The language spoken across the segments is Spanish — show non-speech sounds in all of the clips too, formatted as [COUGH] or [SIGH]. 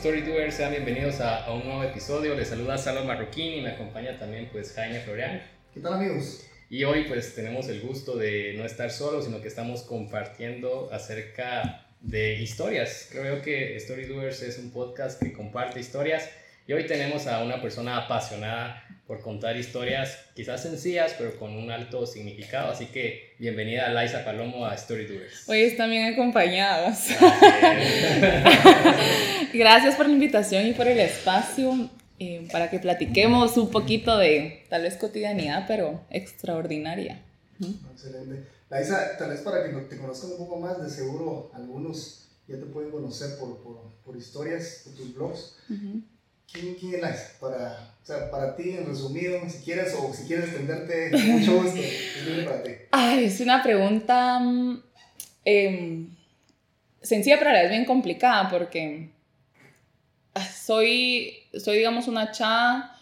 StoryDoers, sean bienvenidos a, a, un nuevo episodio. Les saluda Salo Marroquín y me acompaña también pues Jaime Florian. ¿Qué tal amigos? Y hoy pues tenemos el gusto de no estar solos, sino que estamos compartiendo acerca de historias. Creo que StoryDoers es un podcast que comparte historias y hoy tenemos a una persona apasionada por contar historias quizás sencillas, pero con un alto significado. Así que bienvenida a Laisa Palomo a Storydoers. Hoy están bien acompañados. [LAUGHS] Gracias por la invitación y por el espacio eh, para que platiquemos un poquito de tal vez cotidianidad, pero extraordinaria. Excelente. Laisa, tal vez para que te conozcan un poco más, de seguro algunos ya te pueden conocer por, por, por historias, por tus blogs. ¿Quién, quién es? Para, o sea, para ti, en resumido, si quieres, o si quieres extenderte mucho, [LAUGHS] esto, es para ti. Ay, es una pregunta eh, sencilla, pero vez bien complicada, porque soy, soy, digamos, una chava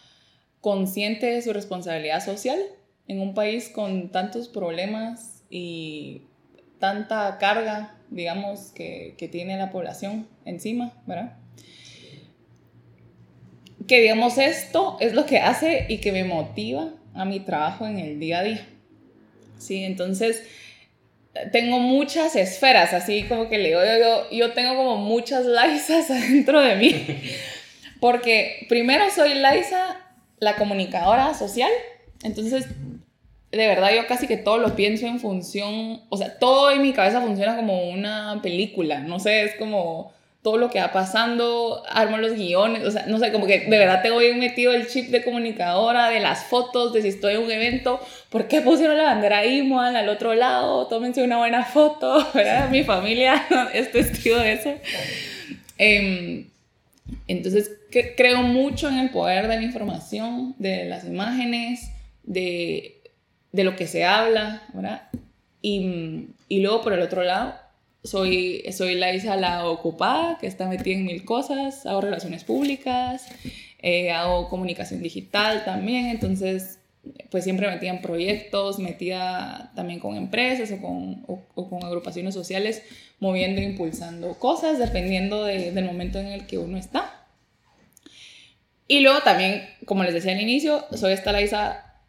consciente de su responsabilidad social en un país con tantos problemas y tanta carga, digamos, que, que tiene la población encima, ¿verdad? Que digamos esto es lo que hace y que me motiva a mi trabajo en el día a día. Sí, entonces tengo muchas esferas, así como que le digo, yo, tengo como muchas Laisas [LAUGHS] adentro de mí. Porque primero soy Laisa, la comunicadora social, entonces de verdad yo casi que todo lo pienso en función, o sea, todo en mi cabeza funciona como una película, no sé, es como todo lo que va pasando, armo los guiones, o sea, no sé, como que de verdad tengo bien metido el chip de comunicadora, de las fotos, de si estoy en un evento, ¿por qué pusieron la bandera Imoan al otro lado? Tómense una buena foto, [LAUGHS] ¿verdad? Mi familia [LAUGHS] es testigo de eso. Em, entonces, creo mucho en el poder de la información, de las imágenes, de, de lo que se habla, ¿verdad? Y, y luego, por el otro lado, soy, soy la Isa la ocupada, que está metida en mil cosas, hago relaciones públicas, eh, hago comunicación digital también, entonces pues siempre metía en proyectos, metía también con empresas o con, o, con agrupaciones sociales, moviendo e impulsando cosas dependiendo del momento en el que uno está. Y luego también, como les decía al inicio, soy esta la Isa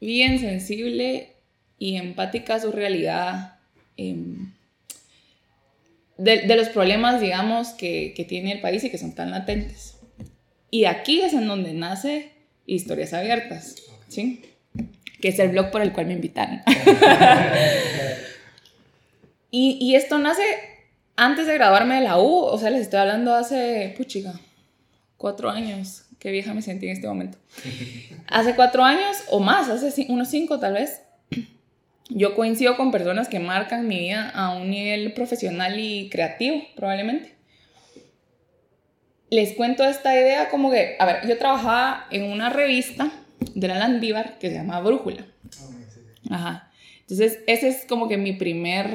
bien sensible y empática a su realidad. Eh, de, los problemas, digamos, que, que, tiene el país y que son tan latentes. Y aquí es en donde nace Historias Abiertas, ¿sí? Que es el blog por el cual me invitaron. [LAUGHS] y, y, esto nace antes de graduarme de la U, o sea, les estoy hablando hace, puchiga, cuatro años. Qué vieja me sentí en este momento. Hace cuatro años o más, hace unos cinco tal vez, yo coincido con personas que marcan mi vida a un nivel profesional y creativo, probablemente. Les cuento esta idea como que, a ver, yo trabajaba en una revista de la Landívar que se llama Brújula. Ajá. Entonces, ese es como que mi primer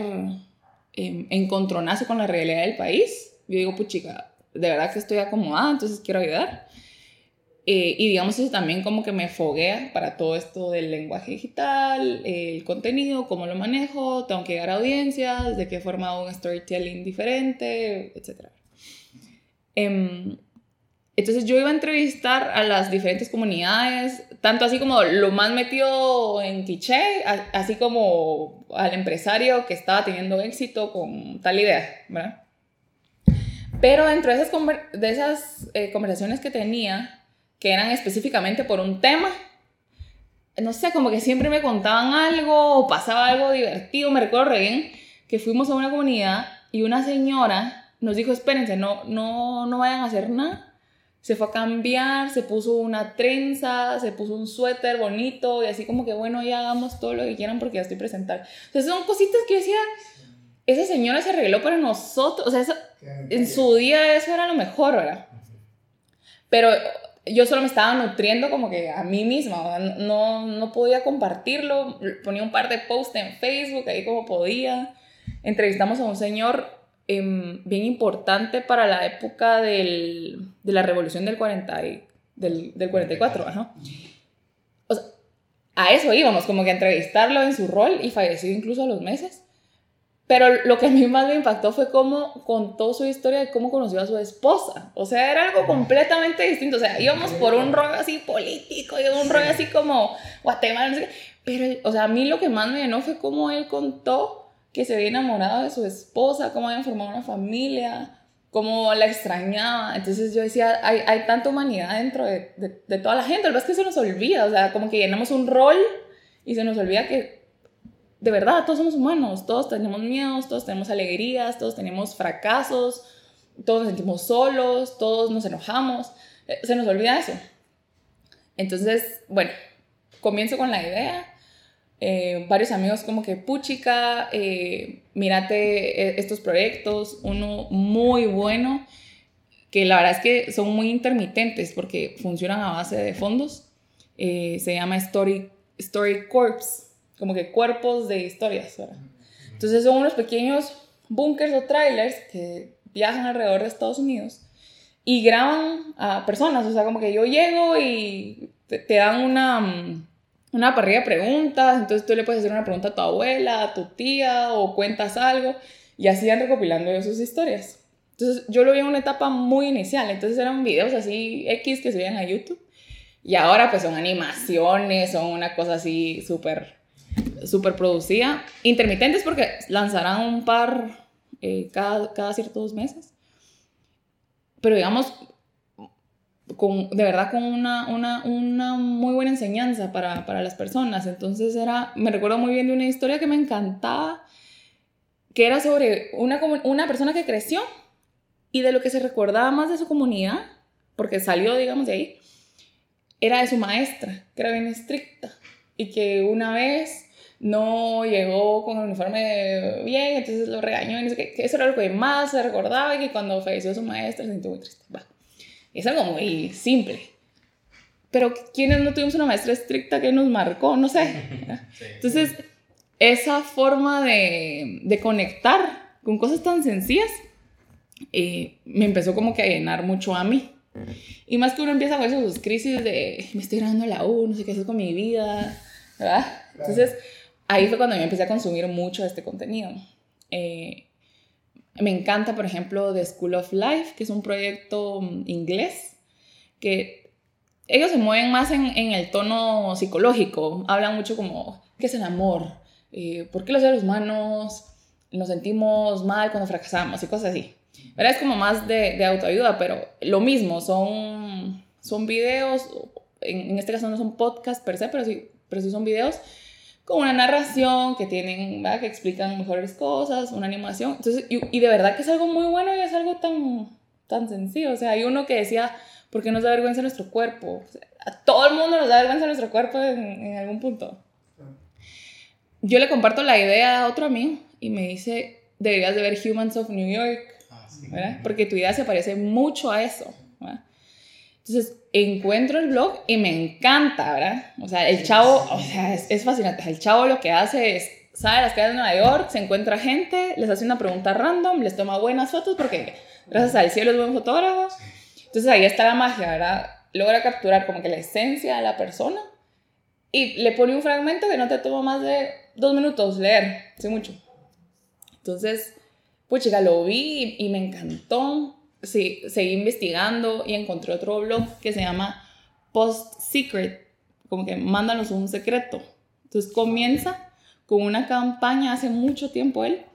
eh, encontronazo con la realidad del país. Yo digo, pues chica, de verdad que estoy acomodada, entonces quiero ayudar. Eh, y digamos eso también como que me foguea para todo esto del lenguaje digital, el contenido, cómo lo manejo, tengo que llegar a audiencias, de qué forma hago un storytelling diferente, etc. Em, entonces yo iba a entrevistar a las diferentes comunidades, tanto así como lo más metido en cliché, así como al empresario que estaba teniendo éxito con tal idea, ¿verdad? Pero dentro de esas, de esas eh, conversaciones que tenía, que eran específicamente por un tema. No sé, como que siempre me contaban algo o pasaba algo divertido. Me recuerdo bien que fuimos a una comunidad y una señora nos dijo, espérense, no, no, no vayan a hacer nada. Se fue a cambiar, se puso una trenza, se puso un suéter bonito y así como que, bueno, ya hagamos todo lo que quieran porque ya estoy presentando. Entonces son cositas que yo decía, esa señora se arregló para nosotros, o sea, en su día eso era lo mejor, ¿verdad? Pero yo solo me estaba nutriendo como que a mí misma, no, no podía compartirlo, ponía un par de posts en Facebook, ahí como podía. Entrevistamos a un señor em, bien importante para la época del, de la revolución del, 40 del, del 44, ¿no? O sea, a eso íbamos, como que a entrevistarlo en su rol y falleció incluso a los meses. Pero lo que a mí más me impactó fue cómo contó su historia de cómo conoció a su esposa. O sea, era algo completamente distinto. O sea, íbamos por un rollo así político y un rollo así como Guatemala, no sé qué. Pero, o sea, a mí lo que más me llenó fue cómo él contó que se había enamorado de su esposa, cómo habían formado una familia, cómo la extrañaba. Entonces yo decía, hay, hay tanta humanidad dentro de, de, de toda la gente. Lo que es que se nos olvida. O sea, como que llenamos un rol y se nos olvida que de verdad, todos somos humanos, todos tenemos miedos, todos tenemos alegrías, todos tenemos fracasos, todos nos sentimos solos, todos nos enojamos, eh, se nos olvida eso. Entonces, bueno, comienzo con la idea. Eh, varios amigos como que, puchica, eh, mírate estos proyectos, uno muy bueno, que la verdad es que son muy intermitentes porque funcionan a base de fondos. se llama Story, Story Corps como que cuerpos de historias. Entonces son unos pequeños bunkers o trailers que viajan alrededor de Estados Unidos y graban a personas. O sea, como que yo llego y te, dan una, mm, una parrilla de preguntas, entonces tú le puedes hacer una pregunta a tu abuela, a tu tía o cuentas algo y así van recopilando sus historias. Entonces yo lo vi en una etapa muy inicial, entonces eran videos así X que se veían a YouTube y ahora pues son animaciones, son una cosa así súper súper producida. Intermitentes porque lanzarán un par eh, cada, cada ciertos meses. Pero digamos, con, de verdad con una, una, una muy buena enseñanza para, para, las personas. Entonces era, me recuerdo muy bien de una historia que me encantaba, que era sobre una, una persona que creció y de lo que se recordaba más de su comunidad, porque salió, digamos, de ahí, era de su maestra, que era bien estricta y que una vez no llegó con el uniforme bien, entonces lo regañó y no sé qué, que eso era lo que más se recordaba y que cuando falleció su maestra se sintió muy triste. Va. Es algo muy simple. Pero ¿quiénes no tuvimos una maestra estricta que nos marcó? No sé. [LAUGHS] Entonces, esa forma de, de conectar con cosas tan sencillas eh, me empezó como que a llenar mucho a mí. Y más que uno empieza con esas crisis de me estoy grabando la U, no sé qué hacer con mi vida, ¿verdad? Entonces, ahí fue cuando yo empecé a consumir mucho este contenido. Eh, me encanta, por ejemplo, The School of Life, que es un proyecto mm, inglés, que ellos se mueven más en, en el tono psicológico, hablan mucho como, ¿qué es el amor? Eh, ¿Por qué los seres humanos nos sentimos mal cuando fracasamos? Y cosas así. ¿Verdad? Es como más de, de autoayuda, pero lo mismo, son, son videos, en, en, este caso no son podcasts per se, pero sí, pero sí son videos con una narración que tienen, ¿verdad? que explican mejores cosas, una animación. Entonces, y, de verdad que es algo muy bueno y es algo tan, tan sencillo. O sea, hay uno que decía, ¿por qué nos da vergüenza nuestro cuerpo? a todo el mundo nos da vergüenza nuestro cuerpo en, en algún punto. Yo le comparto la idea a otro amigo y me dice, deberías de ver Humans of New York, ah, ¿verdad? Porque tu idea se parece mucho a eso. ¿verdad? Entonces, encuentro el blog y me encanta, ¿verdad? O sea, el chavo, o sea, es, fascinante. El chavo lo que hace es, sale a las calles de Nueva York, se encuentra gente, les hace una pregunta random, les toma buenas fotos porque gracias al cielo es buen fotógrafo. Entonces ahí está la magia, ¿verdad? Logra capturar como que la esencia de la persona y le pone un fragmento que no te toma más de dos minutos leer, sé mucho. Entonces, pues chica, lo vi y, y me encantó sí, seguí investigando y encontré otro blog que se llama Post Secret, como que mándanos un secreto. Entonces comienza con una campaña hace mucho tiempo él,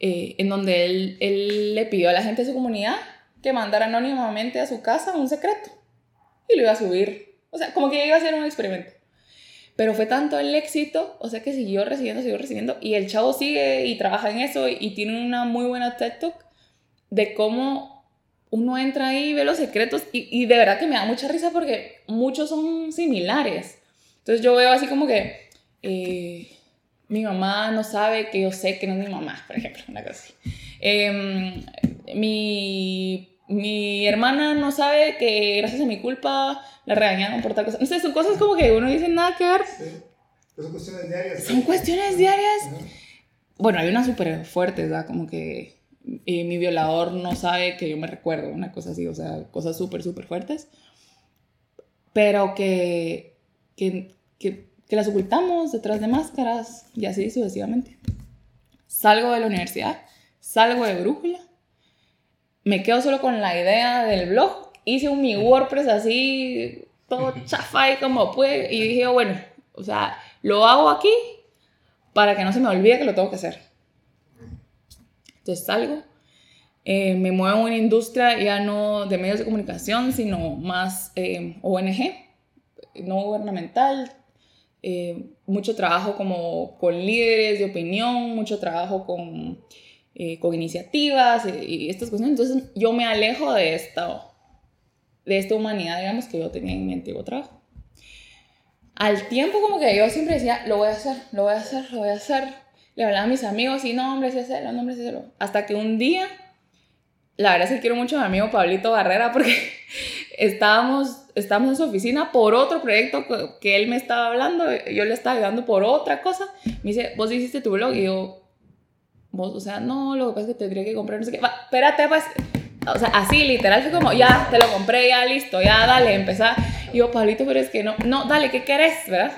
eh, en donde él, le pidió a la gente de su comunidad que mandara anónimamente a su casa un secreto y lo iba a subir. O sea, como que iba a hacer un experimento. Pero fue tanto el éxito, o sea que siguió recibiendo, siguió recibiendo, y el chavo sigue y trabaja en eso y, y tiene una muy buena TED Talk de cómo uno entra ahí y ve los secretos y, y, de verdad que me da mucha risa porque muchos son similares. Entonces yo veo así como que eh, mi mamá no sabe que yo sé que no es mi mamá, por ejemplo, [LAUGHS] una cosa así. Eh, mi, mi hermana no sabe que gracias a mi culpa la regañaron por tal cosa. Entonces son cosas como que uno dice nada que ver. Sí. Son cuestiones diarias. Son cuestiones diarias. Bueno, hay unas súper fuertes, ¿verdad? Como que y mi violador no sabe que yo me recuerdo, una cosa así, o sea, cosas súper, súper fuertes, pero que, que, que, que, las ocultamos detrás de máscaras y así sucesivamente. salgo de la universidad, salgo de Brújula, me quedo solo con la idea del blog, hice un mi WordPress así, todo chafa y como puede, y dije, bueno, o sea, lo hago aquí para que no se me olvide que lo tengo que hacer. Entonces salgo, eh, me muevo en una industria ya no de medios de comunicación, sino más eh, ONG, no gubernamental, eh, mucho trabajo como con líderes de opinión, mucho trabajo con, con iniciativas y, estas cuestiones. Entonces yo me alejo de esta, de esta humanidad, digamos, que yo tenía en mi antiguo trabajo. Al tiempo como que yo siempre decía, lo voy a hacer, lo voy a hacer, lo voy a hacer. Le hablaba a mis amigos y no, hombre, sí no, hombre, sí. Hasta que un día la verdad es que quiero mucho a mi amigo Pablito Barrera [LAUGHS] porque estábamos, estábamos en su oficina por otro proyecto que, él me estaba hablando, yo le estaba ayudando por otra cosa. Me dice, vos hiciste tu blog y yo, vos, o sea, no, lo que pasa es que tendría que comprar, no sé qué, va, espérate, pues, o sea, así literal fue como, ya, te lo compré, ya, listo, ya, dale, empezar. Y yo, Pablito, pero es que no, no, dale, ¿qué querés, verdad?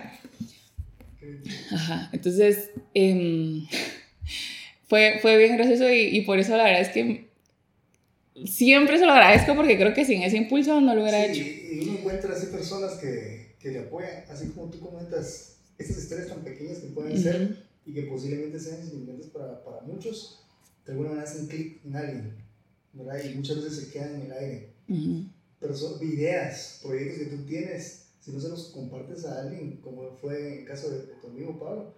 Ajá, entonces, em, [LAUGHS] fue, fue bien gracioso y, y por eso la verdad es que siempre se lo agradezco porque creo que sin ese impulso no lo hubiera hecho. Y uno encuentra así personas que, que, le apoyan, así como tú comentas, estas historias tan pequeñas que pueden ser y que posiblemente sean insignificantes para, para muchos, de alguna manera hacen clic en alguien, ¿verdad? Y muchas veces se quedan en el aire. Pero son ideas, proyectos que tú tienes, si no se los compartes a alguien, como fue en el caso de, de tu amigo Pablo,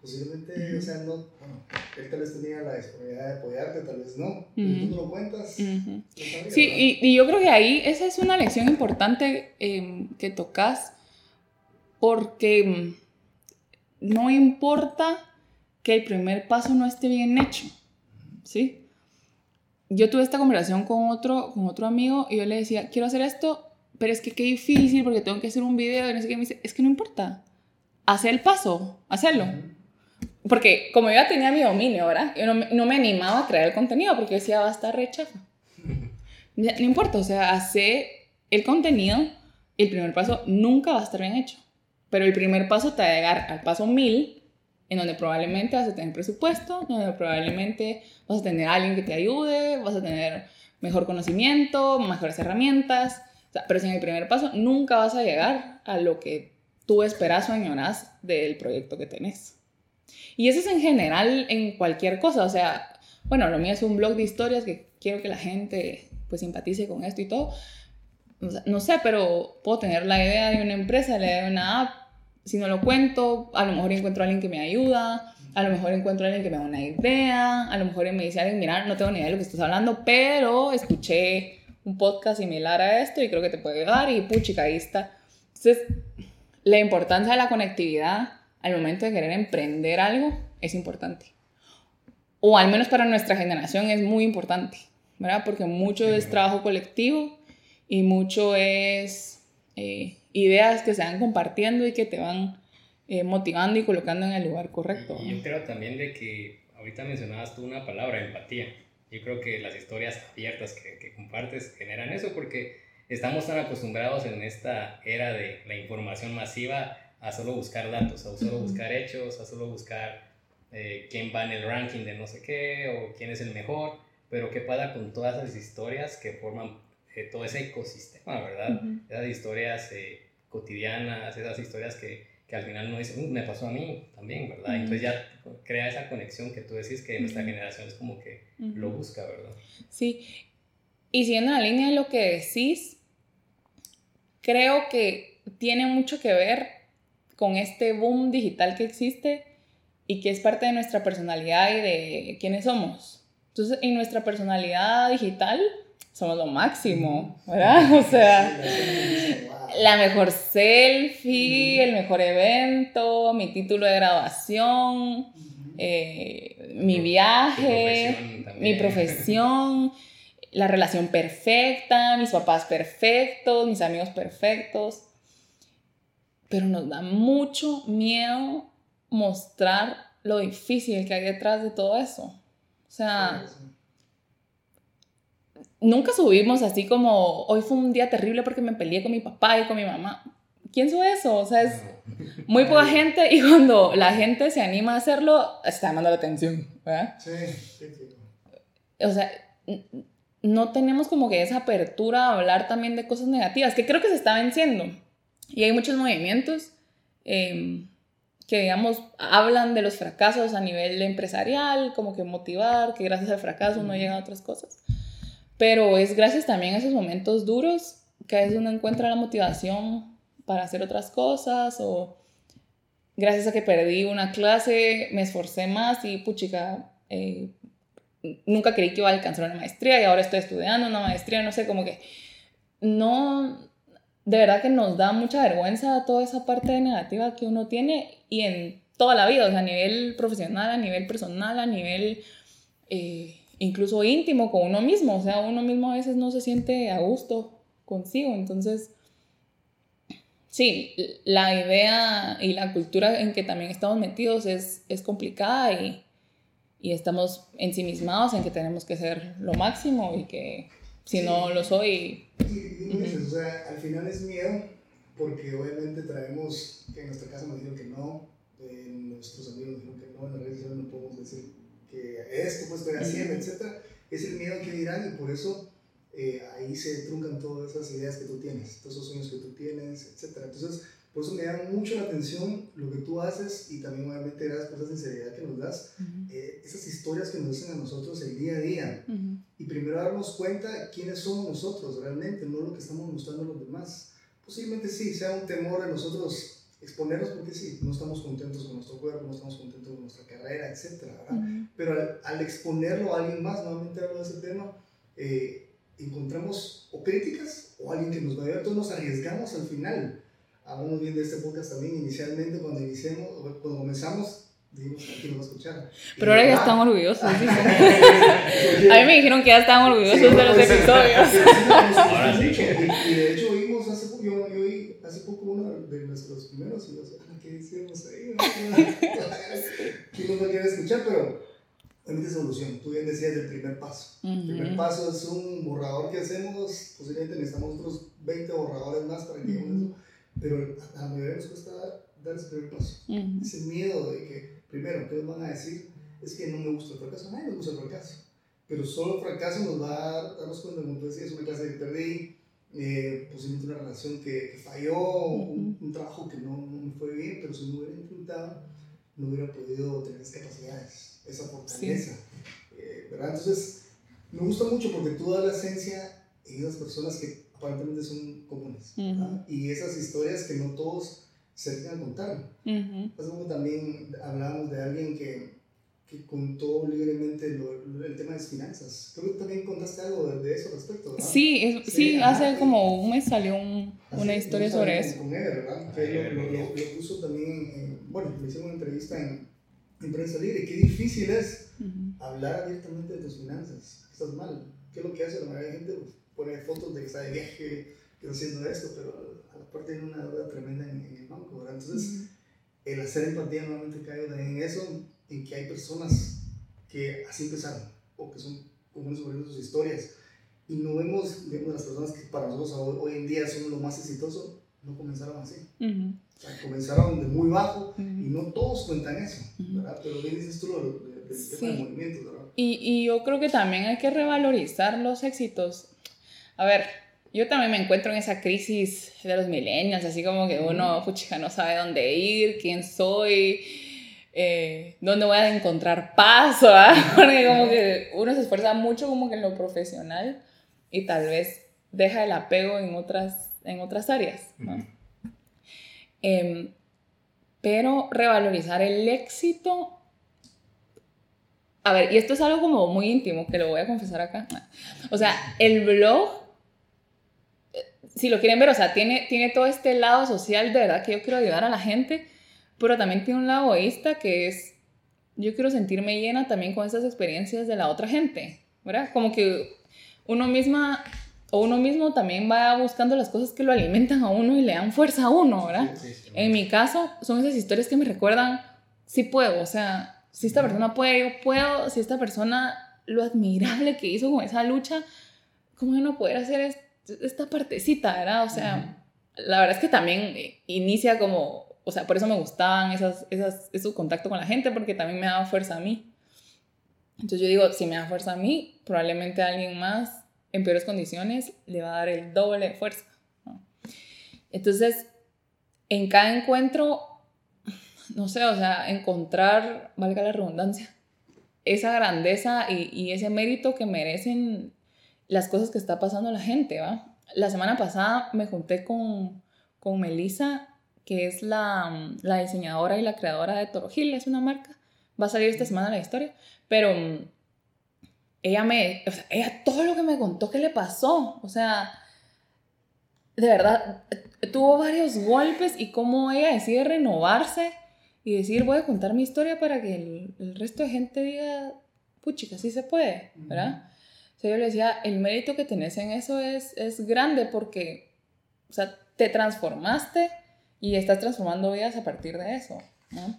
posiblemente, o sea, no, bueno, él tal vez tenía la disponibilidad de apoyarte, tal vez no, tú no lo cuentas. sí, y, y, yo creo que ahí esa es una lección importante eh, que tocas, porque em, no importa que el primer paso no esté bien hecho, ¿sí? Yo tuve esta conversación con otro, con otro amigo y yo le decía, quiero hacer esto, pero es que qué difícil porque tengo que hacer un video y no sé qué. Me dice, es que no importa, hacer el paso, hacerlo porque como yo ya tenía mi dominio, ¿verdad? Yo no, no me animaba a crear el contenido porque decía, va a estar rechazo. [LAUGHS] No importa, o sea, hacer el contenido, el primer paso nunca va a estar bien hecho. Pero el primer paso te va a llegar al paso mil, en donde probablemente vas a tener presupuesto, donde probablemente vas a tener a alguien que te ayude, vas a tener mejor conocimiento, mejores herramientas. Pero sin el primer paso nunca vas a llegar a lo que tú esperas o añoras del proyecto que tenés. Y eso es en general en cualquier cosa, o sea, bueno, lo mío es un blog de historias que quiero que la gente pues simpatice con esto y todo. no sé, pero puedo tener la idea de una empresa, la idea de una app. Si no lo cuento, a lo mejor encuentro a alguien que me ayuda, a lo mejor encuentro a alguien que me da una idea, a lo mejor me dice alguien, mira, no tengo ni idea de lo que estás hablando, pero escuché un podcast similar a esto y creo que te puede ayudar y puchica, ahí está. Entonces, la importancia de la conectividad al momento de querer emprender algo es importante. O al menos para nuestra generación es muy importante, ¿verdad? Porque mucho es trabajo colectivo y mucho es eh, ideas que se van compartiendo y que te van eh, motivando y colocando en el lugar correcto. Y yo creo también de que ahorita mencionabas tú una palabra, empatía. Yo creo que las historias abiertas que, que compartes generan eso porque estamos tan acostumbrados en esta era de la información masiva a solo buscar datos, a solo buscar hechos, a solo buscar eh, quién va en el ranking de no sé qué o quién es el mejor, pero qué pasa con todas esas historias que forman eh, todo ese ecosistema, ¿verdad? Esas historias eh, cotidianas, esas historias que, que al final no dicen, uh, me pasó a mí también, ¿verdad? Entonces ya crea esa conexión que tú decís que nuestra generación es como que lo busca, ¿verdad? Sí, y siguiendo la línea de lo que decís, creo que tiene mucho que ver con este boom digital que existe y que es parte de nuestra personalidad y de quiénes somos. Entonces, en nuestra personalidad digital somos lo máximo, ¿verdad? [LAUGHS] O sea, la mejor selfie, el mejor evento, mi título de graduación, eh, mi viaje, mi profesión, la relación perfecta, mis papás perfectos, mis amigos perfectos. Pero nos da mucho miedo mostrar lo difícil que hay detrás de todo eso. O sea, nunca subimos así como, hoy fue un día terrible porque me peleé con mi papá y con mi mamá. ¿quién soy eso? O sea, es muy poca gente y cuando la gente se anima a hacerlo, está llamando la atención, ¿verdad? Sí, sí, sí. O sea, no tenemos como que esa apertura a hablar también de cosas negativas, que creo que se está venciendo. Y hay muchos movimientos em, que, digamos, hablan de los fracasos a nivel empresarial, como que motivar, que gracias al fracaso uno llega a otras cosas. Pero es gracias también a esos momentos duros que a veces uno encuentra la motivación para hacer otras cosas o gracias a que perdí una clase me esforcé más y puchica, eh, nunca creí que iba a alcanzar una maestría y ahora estoy estudiando una maestría, no sé, como que no, de verdad que nos da mucha vergüenza toda esa parte negativa que uno tiene y en toda la vida, o sea, a nivel profesional, a nivel personal, a nivel eh, incluso íntimo con uno mismo, o sea, uno mismo a veces no se siente a gusto consigo, entonces, sí, la idea y la cultura en que también estamos metidos es, es complicada y y estamos ensimismados en que tenemos que ser lo máximo y que si no lo soy... Y, o sea, al final es miedo porque obviamente traemos, que en nuestra casa nos dijeron que no, nuestros amigos dijeron que no, en redes sociales no podemos decir que esto pues estoy haciendo, etc. Es el miedo que dirán y por eso eh, ahí se truncan todas esas ideas que tú tienes, todos esos sueños que tú tienes, etc. Entonces, por eso me da mucho la atención lo que tú haces y también obviamente gracias por esa sinceridad que nos das, eh, esas historias que nos dicen a nosotros el día a día. Y primero darnos cuenta quiénes somos nosotros realmente, no lo que estamos mostrando a los demás. Posiblemente sí, sea un temor de nosotros exponernos porque sí, no estamos contentos con nuestro cuerpo, no estamos contentos con nuestra carrera, etc. Pero al, exponerlo a alguien más, nuevamente hablo de ese tema, eh, encontramos o críticas o alguien que nos va a ayudar, entonces nos arriesgamos al final hablamos bien de este podcast también inicialmente, cuando iniciamos, cuando comenzamos, dijimos que aquí nos va a escuchar. Pero ahora ya están orgullosos. [LAUGHS] a mí me dijeron que ya están orgullosos de los episodios. ahora sí. Y, de hecho oímos hace poco, yo, yo oí hace poco uno de nuestros primeros y yo sé, ¿qué hicimos ahí? ¿Quién nos va a querer escuchar? Pero es solución. Tú bien decías del primer paso. El primer paso es un borrador que hacemos, posiblemente necesitamos otros 20 borradores más para que lleguemos eso pero a la mayoría nos cuesta dar, ese primer paso. Ese miedo de que, primero, ¿qué nos van a decir? Es que no me gusta el fracaso. A nadie nos gusta el fracaso. Pero solo el fracaso nos va a darnos cuenta, como tú decías, una clase que perdí, eh, posiblemente una relación que, falló, un, trabajo que no, no, me fue bien, pero si no hubiera intentado, no hubiera podido tener esas capacidades, esa fortaleza. Eh, ¿verdad? Entonces, me gusta mucho porque tú das la esencia en esas personas que aparentemente son comunes. Y esas historias que no todos se dedican a contar. Uh también hablamos de alguien que, que contó libremente el tema de las finanzas. Creo que también contaste algo de, eso respecto, ¿verdad? Sí, sí, hace como un mes salió un, una historia sobre eso. Con él, ¿verdad? Que lo, lo, puso también, bueno, le hicimos una entrevista en, en Prensa Libre. Qué difícil es hablar abiertamente de tus finanzas. Estás mal. ¿Qué es lo que hace la mayoría de gente? Pues, poner fotos de que está de viaje, que está haciendo esto, pero a la parte tiene una deuda tremenda en, el banco, ¿verdad? Entonces, el hacer empatía nuevamente cae en eso, en que hay personas que así empezaron, o que son comunes sobre sus historias, y no vemos, vemos las personas que para nosotros hoy, en día son lo más exitosos, no comenzaron así. O sea, comenzaron de muy bajo y no todos cuentan eso, ¿verdad? Pero bien dices tú lo del tema de movimientos, ¿verdad? Y, y yo creo que también hay que revalorizar los éxitos. A ver, yo también me encuentro en esa crisis de los milenios, así como que uno, puchica, no sabe dónde ir, quién soy, eh, dónde voy a encontrar paz, [LAUGHS] Porque como que uno se esfuerza mucho como que en lo profesional y tal vez deja el apego en otras, en otras áreas, em, pero revalorizar el éxito a ver, y esto es algo como muy íntimo, que lo voy a confesar acá. O sea, el blog si lo quieren ver, o sea, tiene, tiene todo este lado social de verdad que yo quiero ayudar a la gente, pero también tiene un lado egoísta que es, yo quiero sentirme llena también con esas experiencias de la otra gente, ¿verdad? Como que uno misma o uno mismo también va buscando las cosas que lo alimentan a uno y le dan fuerza a uno, ¿verdad? en mi caso, son esas historias que me recuerdan, sí puedo, o sea, si esta persona puede, yo puedo, si esta persona, lo admirable que hizo con esa lucha, ¿cómo yo no poder hacer esta partecita, ¿verdad? O sea, la verdad es que también inicia como, o sea, por eso me gustaban esas, esas, esos contactos con la gente, porque también me daba fuerza a mí. Entonces yo digo, si me da fuerza a mí, probablemente a alguien más en peores condiciones le va a dar el doble de fuerza. Entonces, en cada encuentro, no sé, o sea, encontrar, valga la redundancia, esa grandeza y, ese mérito que merecen las cosas que está pasando la gente, ¿va? La semana pasada me junté con, con Melissa, que es la, la diseñadora y la creadora de Toro Gil, es una marca. Va a salir esta semana la historia, pero ella me, o sea, ella todo lo que me contó que le pasó, o sea, de verdad, tuvo varios golpes y cómo ella decide renovarse y decir, voy a contar mi historia para que el, el resto de gente diga, puchica, sí se puede, ¿verdad? O sea, yo le decía, el mérito que tenés en eso es, es grande porque, o sea, te transformaste y estás transformando vidas a partir de eso, ¿no?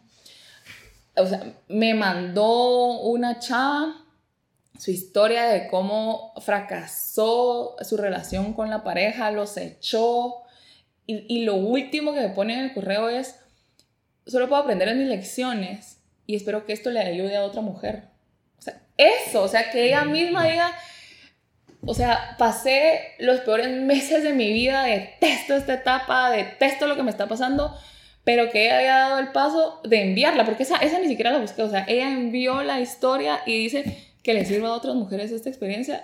O sea, me mandó una chava su historia de cómo fracasó su relación con la pareja, los echó. Y, y, lo último que me pone en el correo es, solo puedo aprender en mis lecciones y espero que esto le ayude a otra mujer. O sea, eso, o sea, que ella misma diga, o sea, pasé los peores [LAUGHS] meses de mi vida, detesto esta etapa, detesto lo que me está pasando, pero que ella haya dado el paso de enviarla, porque esa, esa ni siquiera la busqué, o sea, ella envió la historia y dice que le sirva a otras mujeres esta experiencia.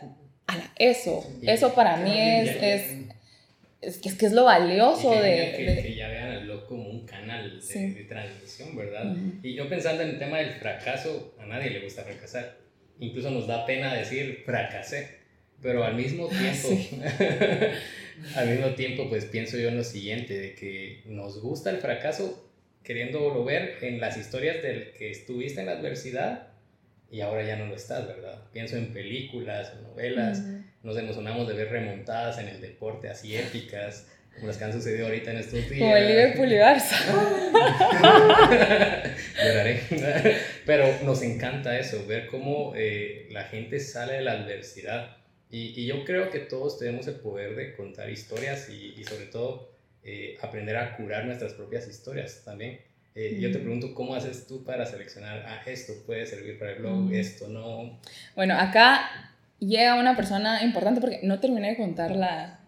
eso, eso para mí es, es, es, que, es, que es lo valioso de, que, que, ya vean al blog como un canal de, de transmisión, ¿verdad? Y yo pensando en el tema del fracaso, a nadie le gusta fracasar. Incluso nos da pena decir fracasé pero al mismo tiempo, [LAUGHS] al mismo tiempo, pues pienso yo en lo siguiente, de que nos gusta el fracaso queriéndolo ver en las historias del que estuviste en la adversidad y ahora ya no lo estás, ¿verdad? Pienso en películas, novelas, nos emocionamos de ver remontadas en el deporte así épicas, como las que han sucedido ahorita en estos días. Como el Liverpool y Barça. [LAUGHS] Lloraré. Pero nos encanta eso, ver cómo eh, la gente sale de la adversidad y, y, yo creo que todos tenemos el poder de contar historias y, y sobre todo eh, aprender a curar nuestras propias historias también. Eh, Yo te pregunto, ¿cómo haces tú para seleccionar, ah, esto puede servir para el blog, esto no? Bueno, acá llega una persona importante porque no terminé de contar la...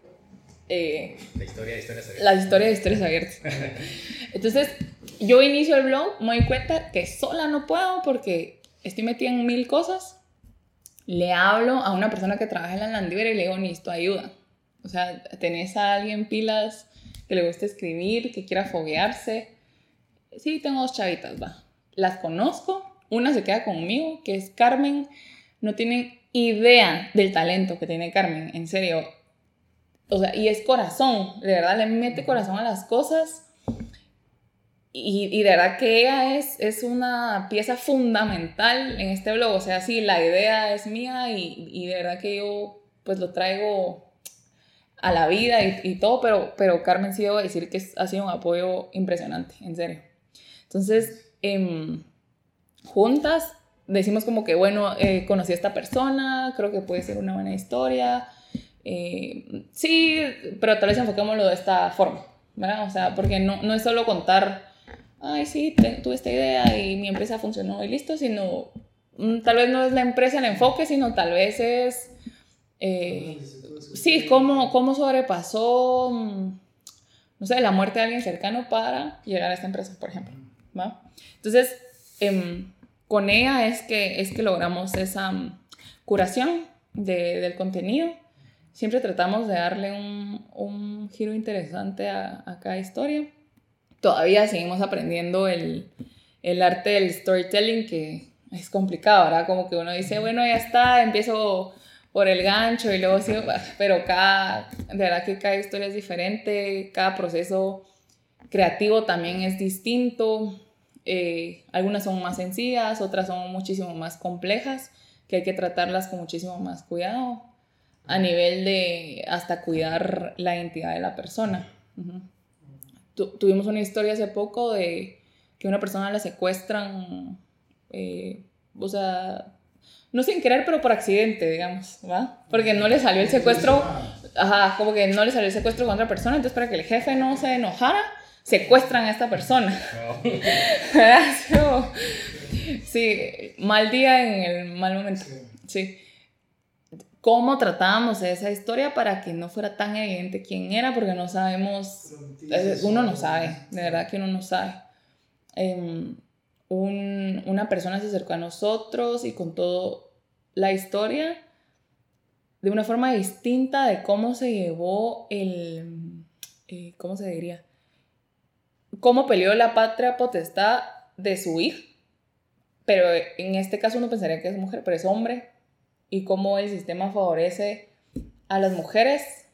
Eh, la historia de historias abiertas. La historia de historias abiertas. [LAUGHS] Entonces, yo inicio el blog, me doy cuenta que sola no puedo porque estoy metida en mil cosas le hablo a una persona que trabaja en la Landivera y le digo, necesito ayuda. O sea, tenés a alguien pilas que le guste escribir, que quiera foguearse. Sí, tengo dos chavitas, va. Las conozco, una se queda conmigo, que es Carmen. No tienen idea del talento que tiene Carmen, en serio. O sea, y es corazón, de verdad, le mete corazón a las cosas y, y, de verdad que ella es, es una pieza fundamental en este blog. O sea, sí, la idea es mía y, y de verdad que yo pues lo traigo a la vida y, y todo, pero, pero Carmen sí debo decir que ha sido un apoyo impresionante, en serio. Entonces, eh, juntas decimos como que, bueno, eh, conocí a esta persona, creo que puede ser una buena historia. Eh, sí, pero tal vez enfocémoslo de esta forma, ¿verdad? O sea, porque no, no es solo contar ay, sí, tuve esta idea y mi empresa funcionó y listo, sino mm, tal vez no es la empresa el enfoque, sino tal vez es, eh, sí, cómo, cómo sobrepasó, mm, no sé, la muerte de alguien cercano para llegar a esta empresa, por ejemplo. Entonces, em, con ella es que, es que logramos esa mm, curación de, del contenido. Siempre tratamos de darle un, giro interesante a, cada historia todavía seguimos aprendiendo el, arte del storytelling, que es complicado, ¿verdad? Como que uno dice, bueno, ya está, empiezo por el gancho y luego sigo, pero cada, de verdad que cada historia es diferente, cada proceso creativo también es distinto, eh, algunas son más sencillas, otras son muchísimo más complejas, que hay que tratarlas con muchísimo más cuidado, a nivel de hasta cuidar la identidad de la persona. Uh tuvimos una historia hace poco de que una persona la secuestran, eh, o sea, no sin querer, pero por accidente, digamos, ¿va? Porque no le salió el secuestro, ajá, como que no le salió el secuestro con otra persona, entonces para que el jefe no se enojara, secuestran a esta persona. [LAUGHS] sí, mal día en el mal momento. Sí. ¿Cómo tratábamos esa historia para que no fuera tan evidente quién era? Porque no sabemos, eh, uno no sabe, de verdad que uno no sabe. Em, un, una persona se acercó a nosotros y contó la historia de una forma distinta de cómo se llevó el, eh, ¿cómo se diría? Cómo peleó la patria potestad de su hijo. Pero en este caso uno pensaría que es mujer, pero es hombre. Y cómo el sistema favorece a las mujeres.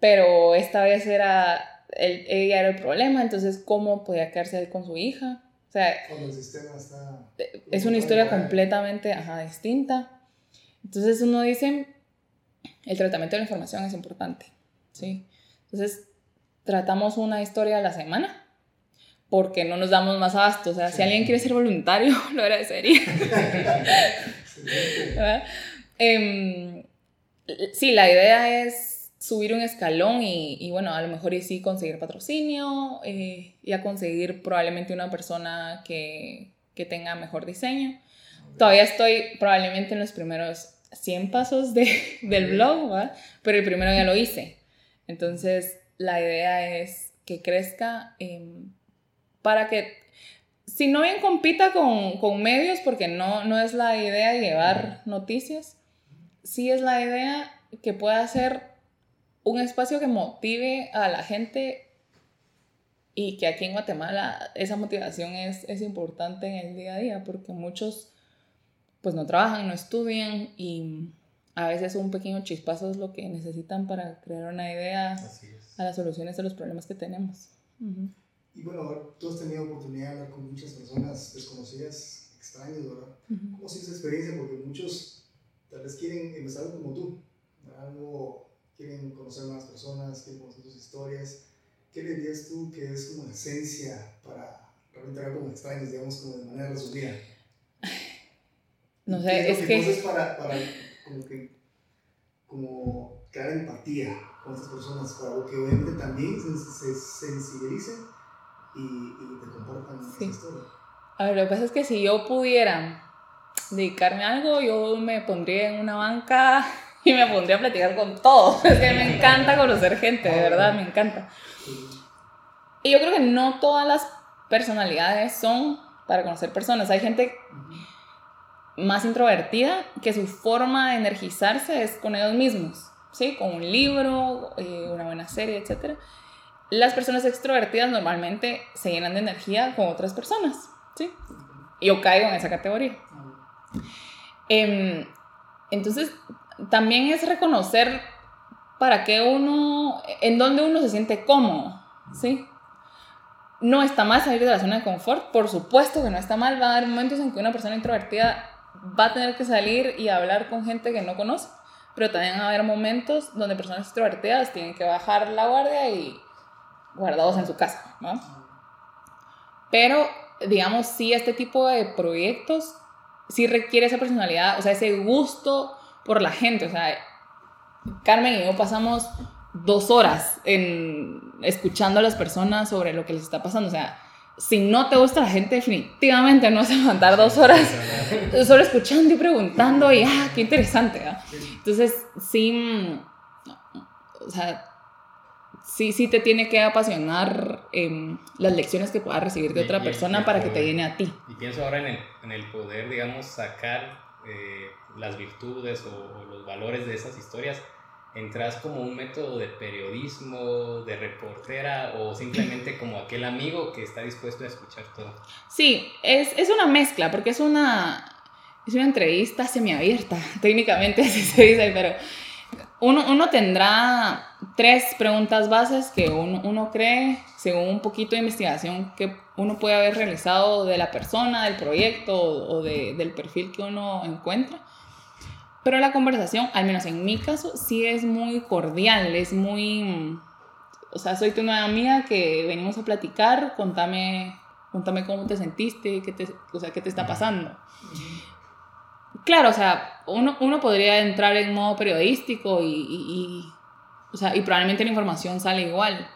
Pero esta vez era, ella era el problema, entonces cómo podía quedarse ahí con su hija. O sea, el sistema está... Es una historia completamente ajá, distinta. Entonces uno dice, el tratamiento de la información es importante, ¿sí? Entonces tratamos una historia a la semana porque no nos damos más abasto. O sea, si alguien quiere ser voluntario, [LAUGHS] lo agradecería. eh, sí, la idea es subir un escalón y, y, bueno, a lo mejor y sí conseguir patrocinio eh, y a conseguir probablemente una persona que, que tenga mejor diseño. Todavía estoy probablemente en los primeros 100 pasos de, del blog, ¿va? pero el primero ya lo hice. Entonces, la idea es que crezca em, para que, si no bien compita con, con, medios, porque no, no es la idea llevar noticias, sí es la idea que pueda ser un espacio que motive a la gente y que aquí en Guatemala esa motivación es, es importante en el día a día, porque muchos pues no trabajan, no estudian y a veces un pequeño chispazo es lo que necesitan para crear una idea a las soluciones de los problemas que tenemos. Y bueno, tú has tenido oportunidad de hablar con muchas personas desconocidas, extrañas, ¿verdad? ¿Cómo ha sido esa experiencia? Porque muchos tal vez quieren empezar como tú, algo, quieren conocer más personas, quieren conocer tus historias. ¿Qué le dirías tú que es como la esencia para realmente hablar con extraños, digamos, como de manera resumida? [LAUGHS] No sé, es que... Es para, para como que, como crear empatía con estas personas, para que obviamente también se, sensibilicen y, y, te compartan sí. historia. A ver, lo que pasa es que si yo pudiera dedicarme a algo, yo me pondría en una banca [LAUGHS] y me pondría a platicar con todos. [LAUGHS] Es que me encanta conocer gente, de verdad, me encanta. Y yo creo que no todas las personalidades son para conocer personas. Hay gente más introvertida, que su forma de energizarse es con ellos mismos, ¿sí? Con un libro, eh, una buena serie, etc. Las personas extrovertidas normalmente se llenan de energía con otras personas, ¿sí? Yo caigo en esa categoría. Eh, entonces, también es reconocer para qué uno, en dónde uno se siente cómodo, ¿sí? No está mal salir de la zona de confort, por supuesto que no está mal, va a haber momentos en que una persona introvertida va a tener que salir y hablar con gente que no conoce, pero también va a haber momentos donde personas extrovertidas tienen que bajar la guardia y guardados en su casa, ¿no? Pero, digamos, sí, este tipo de proyectos sí requiere esa personalidad, o sea, ese gusto por la gente, o sea, Carmen y yo pasamos dos horas en escuchando a las personas sobre lo que les está pasando, o sea, si no te gusta la gente, definitivamente no vas a aguantar dos horas [LAUGHS] solo escuchando y preguntando y, ah, qué interesante. Entonces, sí, mm, o sea, sí, sí te tiene que apasionar eh, las lecciones que puedas recibir de otra persona para que te llene a ti. Y pienso ahora en el, en el poder, digamos, sacar eh, las virtudes o, o los valores de esas historias entras como un método de periodismo, de reportera o simplemente como aquel amigo que está dispuesto a escuchar todo? Sí, es, es una mezcla porque es una, es una entrevista semiabierta, [LAUGHS] técnicamente [LAUGHS] así se dice, pero uno, uno tendrá tres preguntas bases que uno, uno cree, según un poquito de investigación que uno puede haber realizado de la persona, del proyecto o de, del perfil que uno encuentra pero la conversación, al menos en mi caso, sí es muy cordial, es muy... O sea, soy tu nueva amiga que venimos a platicar, contame, contame cómo te sentiste, qué te, o sea, qué te está pasando. claro, o sea, uno, uno podría entrar en modo periodístico y, y, o sea, y probablemente la información sale igual.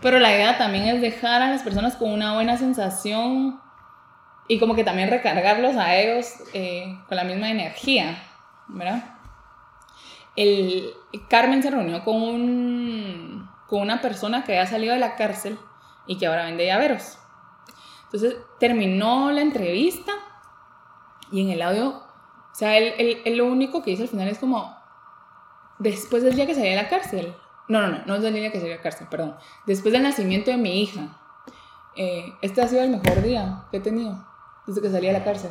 Pero la idea también es dejar a las personas con una buena sensación y como que también recargarlos a ellos eh, con la misma energía, ¿verdad? El, Carmen se reunió con, un, con una persona que había salido de la cárcel y que ahora vende llaveros. Entonces terminó la entrevista y en el audio, o sea, él, lo único que dice al final es como, después del día que salí de la cárcel, no, no, no, no es del día que salí de la cárcel, perdón, después del nacimiento de mi hija, eh, este ha sido el mejor día que he tenido desde que salí de la cárcel.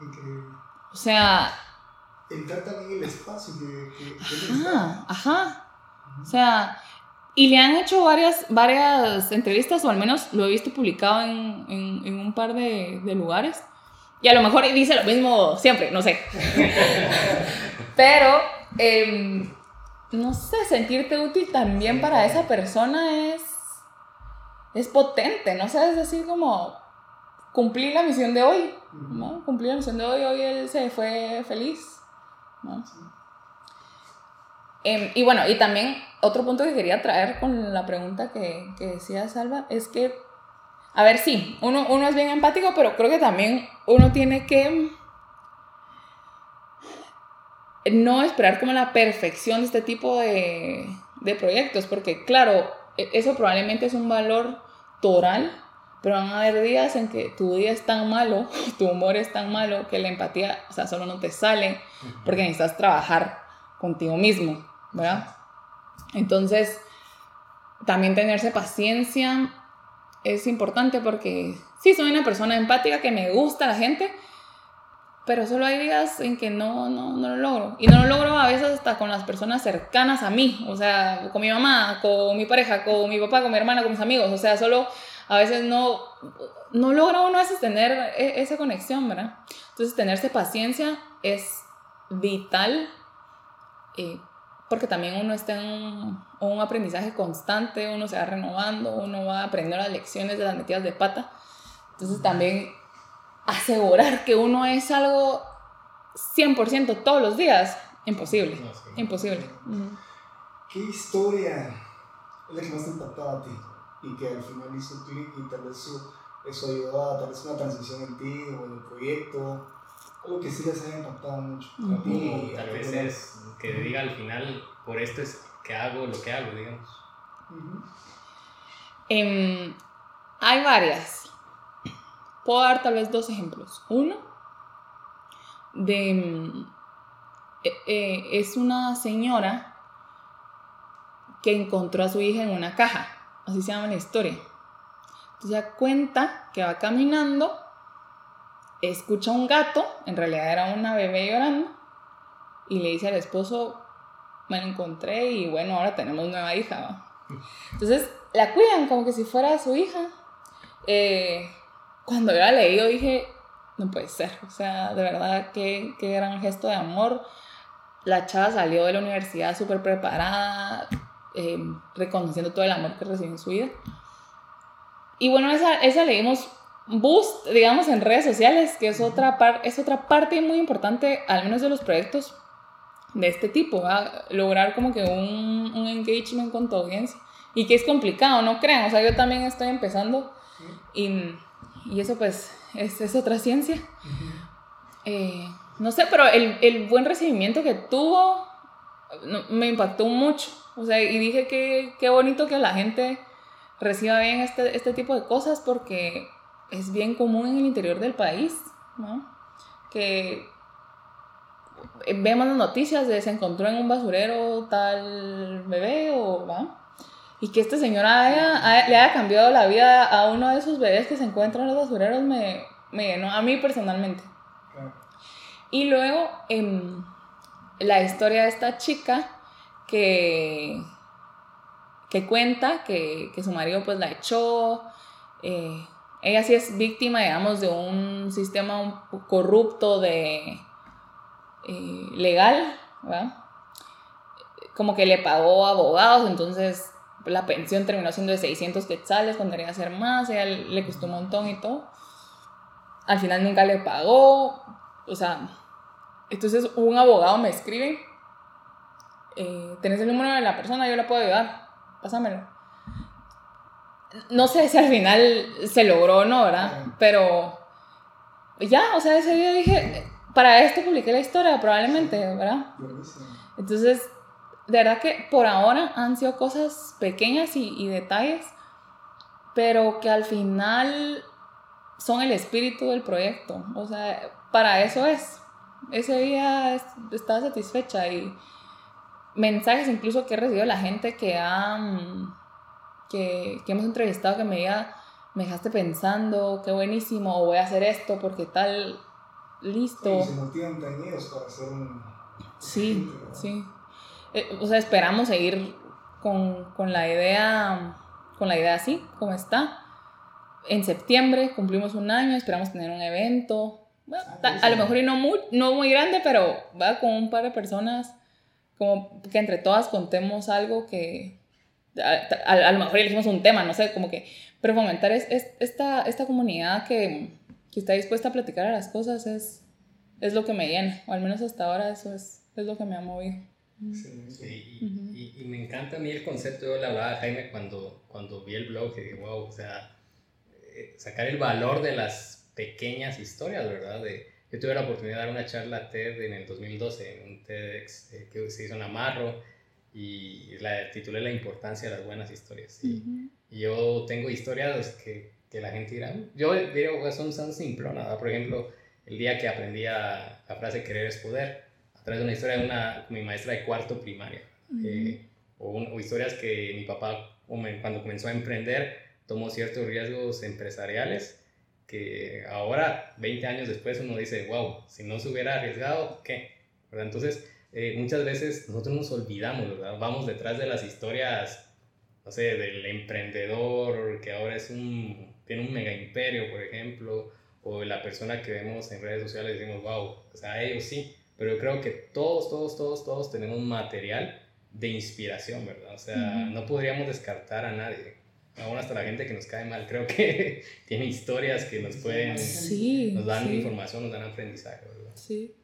Increíble. O sea... Entrar también el espacio que... ajá, ajá. O sea, y le han hecho varias, varias entrevistas, o al menos lo he visto publicado en, en, un par de, de, lugares. Y a lo mejor dice lo mismo siempre, no sé. [LAUGHS] Pero, em, no sé, sentirte útil también para esa persona es, es potente, ¿no? sé, es decir, como cumplir la misión de hoy, ¿no? Cumplir la misión de hoy, hoy él se fue feliz, Em, y bueno, y también otro punto que quería traer con la pregunta que, que decía Salva es que, a ver, sí, uno, uno es bien empático, pero creo que también uno tiene que no esperar como la perfección de este tipo de, de proyectos, porque claro, e, eso probablemente es un valor toral, pero van a haber días en que tu día es tan malo, [LAUGHS] tu humor es tan malo, que la empatía, o sea, solo no te sale, porque necesitas trabajar contigo mismo. ¿verdad? Entonces, también tenerse paciencia es importante porque sí, soy una persona empática que me gusta la gente, pero solo hay días en que no, no, no lo logro. Y no lo logro a veces hasta con las personas cercanas a mí, o sea, con mi mamá, con mi pareja, con mi papá, con mi hermana, con mis amigos, o sea, solo a veces no, no logra uno a veces tener e, esa conexión, ¿verdad? Entonces, tenerse paciencia es vital eh, porque también uno está en un, aprendizaje constante, uno se va renovando, uno va aprendiendo las lecciones de las metidas de pata. Entonces también asegurar que uno es algo 100% todos los días, imposible, imposible. ¿Qué historia es la que más te impactaba a ti y que al final hizo clic y tal vez eso, eso ayudó a tal vez una transición en ti o en el proyecto? algo que sí les haya impactado mucho. Y tal vez es que diga al final, por esto es que hago lo que hago, digamos. Em, hay varias. Puedo dar tal vez dos ejemplos. Uno, de, em, e, e, es una señora que encontró a su hija en una caja. Así se llama la historia. Entonces ella cuenta que va caminando escucha un gato, en realidad era una bebé llorando, y le dice al esposo, me la encontré y bueno, ahora tenemos nueva hija. Entonces la cuidan como que si fuera su hija. Eh, cuando yo la leí, yo dije, no puede ser, o sea, de verdad, qué, qué gran gesto de amor. La chava salió de la universidad súper preparada, eh, reconociendo todo el amor que recibió en su vida. Y bueno, esa, esa leímos boost, digamos, en redes sociales, que es otra, par es otra parte muy importante, al menos de los proyectos de este tipo, lograr como que un, un, engagement con tu audiencia. Y que es complicado, no crean, o sea, yo también estoy empezando y, y eso pues es, es otra ciencia. Eh, no sé, pero el, el, buen recibimiento que tuvo me impactó mucho. O sea, y dije que qué bonito que la gente reciba bien este, este tipo de cosas porque es bien común en el interior del país, ¿no? Que vemos las noticias de se encontró en un basurero tal bebé o va y que este señor haya, le haya cambiado la vida a uno de esos bebés que se encuentran en los basureros me, me llenó a mí personalmente. Y luego em, la historia de esta chica que, que cuenta que, que su marido pues la echó, eh, ella sí es víctima, digamos, de un sistema corrupto de eh, legal. Como que le pagó abogados, entonces la pensión terminó siendo de 600 quetzales cuando quería hacer más, ella le costó un montón y todo. Al final nunca le pagó, o sea, entonces un abogado me escribe, eh, ¿tenés el número de la persona? Yo la puedo ayudar, pásamelo. No sé si al final se logró o no, ¿verdad? Pero ya, o sea, ese día dije, para esto publiqué la historia probablemente, ¿verdad? Entonces, de verdad que por ahora han sido cosas pequeñas y, y detalles, pero que al final son el espíritu del proyecto. O sea, para eso es. Ese día estaba satisfecha y mensajes incluso que he recibido de la gente que, ha, que, que hemos entrevistado que me diga, me dejaste pensando, qué buenísimo, o voy a hacer esto porque tal, listo. Sí, se motivan ellos para hacer un... Sí, sí. Eh, o sea, esperamos seguir con, con la idea, con la idea así, como está en septiembre cumplimos un año, esperamos tener un evento. Ah, a, lo mejor y no muy, no muy grande, pero va con un par de personas, como que entre todas contemos algo que a, lo mejor elegimos un tema, no sé, como que, pero fomentar es, esta, esta comunidad que, que, está dispuesta a platicar a las cosas es, es lo que me llena, o al menos hasta ahora eso es, es lo que me ha movido. Sí, y, y, me encanta a mí el concepto, yo le hablaba a Jaime cuando, cuando vi el blog, y dije, wow, o sea, sacar el valor de las pequeñas historias, ¿verdad? De, yo tuve la oportunidad de dar una charla TED en el 2012, en un TEDx eh, que se hizo en Amarro y la titulé La importancia de las buenas historias. Y, yo tengo historias que, que, la gente dirá, yo digo, pues son, son simplonas, Por ejemplo, el día que aprendí la frase querer es poder, a través de una historia de una, mi maestra de cuarto primaria, eh, o, o, historias que mi papá, cuando comenzó a emprender, tomó ciertos riesgos empresariales que ahora, 20 años después, uno dice, wow, si no se hubiera arriesgado, ¿qué? ¿verdad? Entonces, eh, muchas veces nosotros nos olvidamos, ¿verdad? Vamos detrás de las historias, no sé, del emprendedor que ahora es un, tiene un mega imperio, por ejemplo, o la persona que vemos en redes sociales y decimos, wow, o sea, ellos sí, pero yo creo que todos, todos, todos, todos tenemos material de inspiración, ¿verdad? O sea, no podríamos descartar a nadie aún hasta la gente que nos cae mal, creo que [LAUGHS] tiene historias que nos pueden, sí, nos dan información, nos dan aprendizaje, ¿verdad? Sí.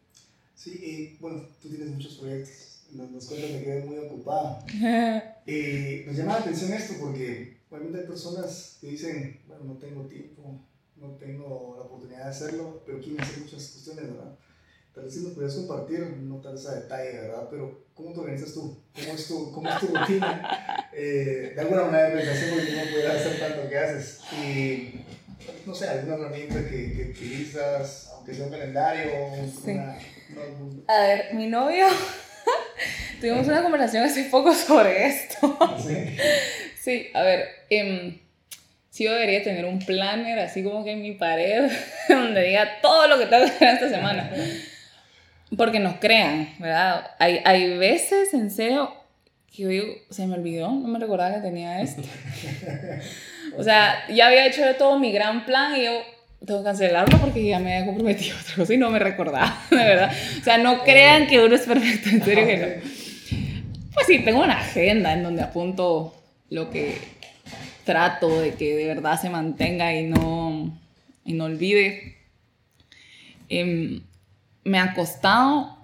Sí, y bueno, tú tienes muchos proyectos, nos, nos cuentas que quedé muy ocupada. [LAUGHS] eh, nos llama la atención esto porque obviamente hay personas que dicen, bueno, no tengo tiempo, no tengo la oportunidad de hacerlo, pero quieren hacer muchas cuestiones, ¿verdad? Tal vez si nos podrías compartir, no tal vez a detalle, ¿verdad? Pero ¿cómo te organizas tú? ¿Cómo es tu, cómo es tu rutina? [LAUGHS] Eh, de alguna manera de organización porque no puedes hacer tanto que haces. Y no sé, alguna herramienta que, que utilizas, aunque sea un calendario, sí. una, A ver, mi novio, [LAUGHS] tuvimos una conversación hace poco [LAUGHS] sobre esto. Sí, sí a ver, eh, sí yo debería tener un planner así como que en mi pared, donde diga todo lo que tengo que hacer esta semana. Porque nos crean, ¿verdad? Hay, hay veces, en serio, que yo digo, se me olvidó, no me recordaba que tenía esto. [LAUGHS] o sea, ya había hecho todo mi gran plan y yo tengo que cancelarlo porque ya me había comprometido a otra cosa y no me recordaba, [LAUGHS] de verdad. O sea, no crean que uno es perfecto, en serio que no. Pues sí, tengo una agenda en donde apunto lo que trato de que de verdad se mantenga y no, y no olvide. Eh, me ha costado,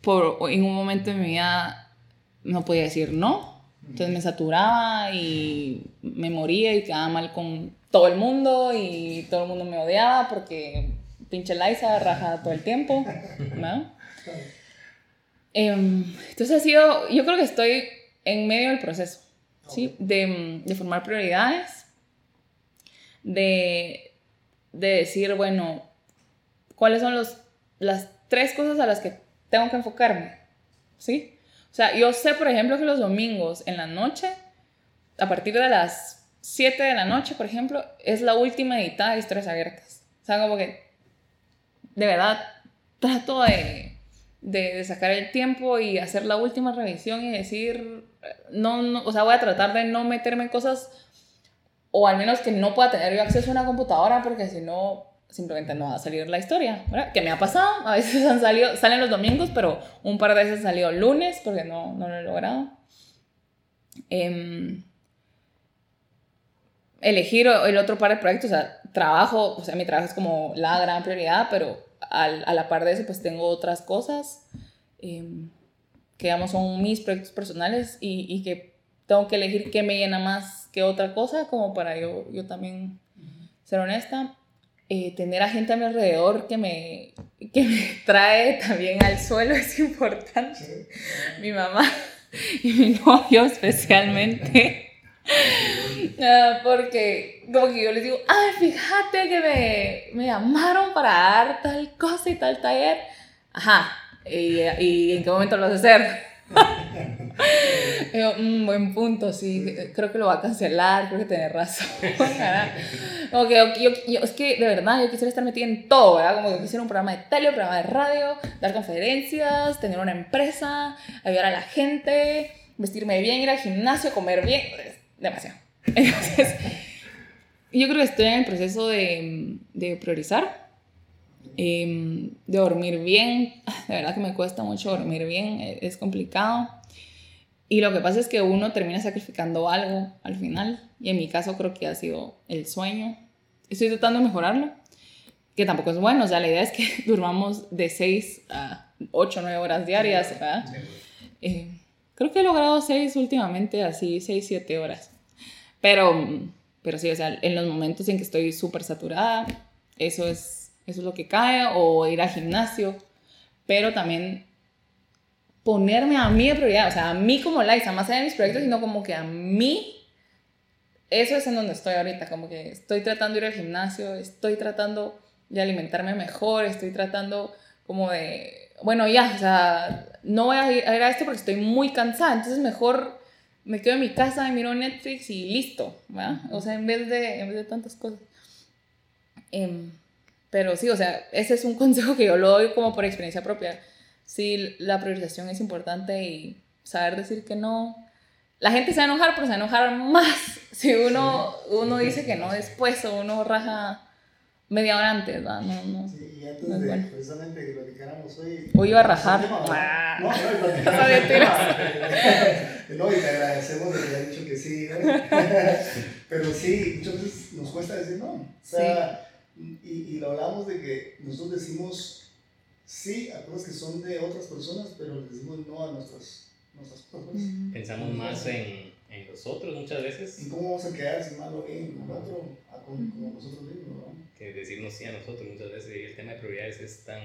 por, en un momento de mi vida no podía decir no, entonces me saturaba y me moría y quedaba mal con todo el mundo y todo el mundo me odiaba porque pinche Liza raja todo el tiempo, ¿no? Em, entonces ha sido, yo creo que estoy en medio del proceso, ¿sí? De, de formar prioridades, de, de decir, bueno, ¿cuáles son los las tres cosas a las que tengo que enfocarme, ¿sí? O sea, yo sé, por ejemplo, que los domingos en la noche, a partir de las 7 de la noche, por ejemplo, es la última editada de historias abiertas. O sea, como que, de verdad, trato de, de, sacar el tiempo y hacer la última revisión y decir, no, no, o sea, voy a tratar de no meterme en cosas, o al menos que no pueda tener yo acceso a una computadora, porque si no, simplemente no va a salir la historia, ¿verdad? Que me ha pasado, a veces han salido, salen los domingos, pero un par de veces salido lunes porque no, no lo he logrado. Eh, elegir el otro par de proyectos, o sea, trabajo, o sea, mi trabajo es como la gran prioridad, pero a la par de eso, pues tengo otras cosas em, que, digamos, son mis proyectos personales y, y, que tengo que elegir qué me llena más que otra cosa, como para yo, yo también ser honesta. Eh, tener a gente a mi alrededor que me, que me [LAUGHS] trae también al suelo es importante. Mi mamá [LAUGHS] y mi novio especialmente. Ah, porque como que yo les digo, ay, fíjate que me, me llamaron para dar tal cosa y tal taller. Ajá, ¿y, y en qué momento lo vas a hacer? [LAUGHS] un [LAUGHS] mm, buen punto, sí, creo que lo va a cancelar, creo que tiene razón. [LAUGHS] Como que yo, es que de verdad yo quisiera estar metida en todo, ¿verdad? Como que quisiera un programa de tele, un programa de radio, dar conferencias, tener una empresa, ayudar a la gente, vestirme bien, ir al gimnasio, comer bien, demasiado. [LAUGHS] Entonces, yo creo que estoy en el proceso de, de priorizar, em, de dormir bien. De verdad que me cuesta mucho dormir bien, e, es complicado. Y lo que pasa es que uno termina sacrificando algo al final. Y en mi caso creo que ha sido el sueño. Estoy tratando de mejorarlo, que tampoco es bueno. O sea, la idea es que [LAUGHS] durmamos de 6 a 8, 9 horas diarias, ¿verdad? Eh, creo que he logrado 6 últimamente, así 6, 7 horas. Pero, pero sí, o sea, en los momentos en que estoy súper saturada, eso es, eso es lo que cae, o ir al gimnasio. Pero también ponerme a mí de prioridad, o sea, a mí como Liza, más allá de mis proyectos, sino como que a mí, eso es en donde estoy ahorita, como que estoy tratando de ir al gimnasio, estoy tratando de alimentarme mejor, estoy tratando como de, bueno, ya, o sea, no voy a ir, a, esto porque estoy muy cansada, entonces mejor me quedo en mi casa y miro Netflix y listo, ¿verdad? O sea, en vez de, en vez de tantas cosas. Em, pero sí, o sea, ese es un [LAUGHS] consejo que yo lo doy como por experiencia propia sí, la priorización es importante y saber decir que no. La gente se va a enojar, pero se va a enojar más [LAUGHS] si uno, uno dice que no después o uno raja media hora antes, ¿verdad? No, no. Sí, y antes de precisamente que platicáramos hoy. Hoy iba a rajar. [LAUGHS] Ah. no, no, [LAUGHS] no, y te agradecemos de que haya dicho que sí. Pero sí, muchas veces nos cuesta decir no. O sea, y, y lo hablamos de que nosotros decimos sí a cosas que son de otras personas, pero les decimos no a nuestras, nuestras cosas. Pensamos más en, en nosotros muchas veces. ¿Y cómo vamos a quedar si malo bien con otro, a con, como nosotros mismos? ¿no? Que decirnos sí a nosotros muchas veces. Y el tema de prioridades es tan,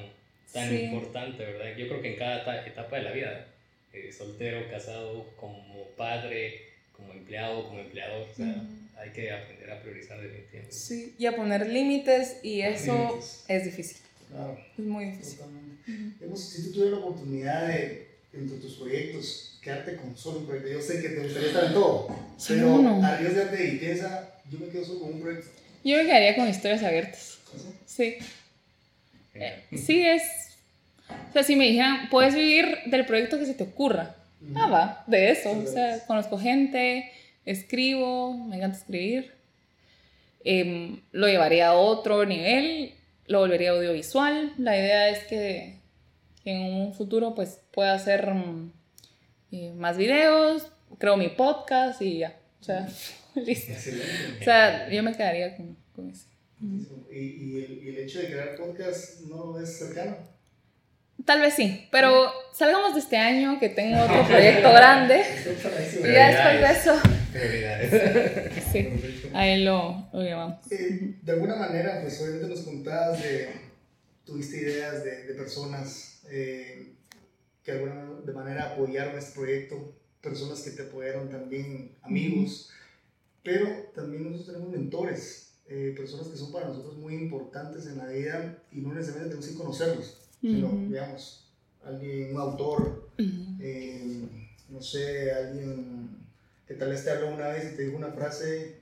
tan importante, ¿verdad? Yo creo que en cada etapa de la vida, eh, soltero, casado, como padre, como empleado, como empleador, o sea, hay que aprender a priorizar definitivamente. Sí, y a poner límites, y eso es difícil. Claro. Es muy difícil. Totalmente. si tú tuvieras la oportunidad de, entre tus proyectos, quedarte con solo un proyecto, yo sé que te gustaría estar en todo, sí, pero no. arriesgate y piensa, yo me quedo solo con un proyecto. Yo me quedaría con historias abiertas. Sí. Eh, sí, es. O sea, si me dijeran, puedes vivir del proyecto que se te ocurra. Ah, va, de eso. O sea, conozco gente, escribo, me encanta escribir. Eh, lo llevaría a otro nivel lo volvería audiovisual. La idea es que, en un futuro pues pueda hacer mm, eh, más videos, creo mi podcast y ya. O sea, [LAUGHS] listo. O sea, yo me quedaría con, con eso. ¿Y, y, el, ¿Y, el, hecho de crear podcast no es cercano? Tal vez sí, pero salgamos de este año que tengo otro proyecto grande [LAUGHS] y ya después de eso. Sí, ahí lo, lo llevamos. Eh, de alguna manera, pues obviamente nos contabas de, tuviste ideas de, de personas eh, que de alguna manera apoyaron este proyecto, personas que te apoyaron también, amigos, pero también nosotros tenemos mentores, eh, personas que son para nosotros muy importantes en la vida y no necesariamente tenemos que conocerlos sino, digamos, alguien, un autor, eh, no sé, alguien que tal vez te habló una vez y te dijo una frase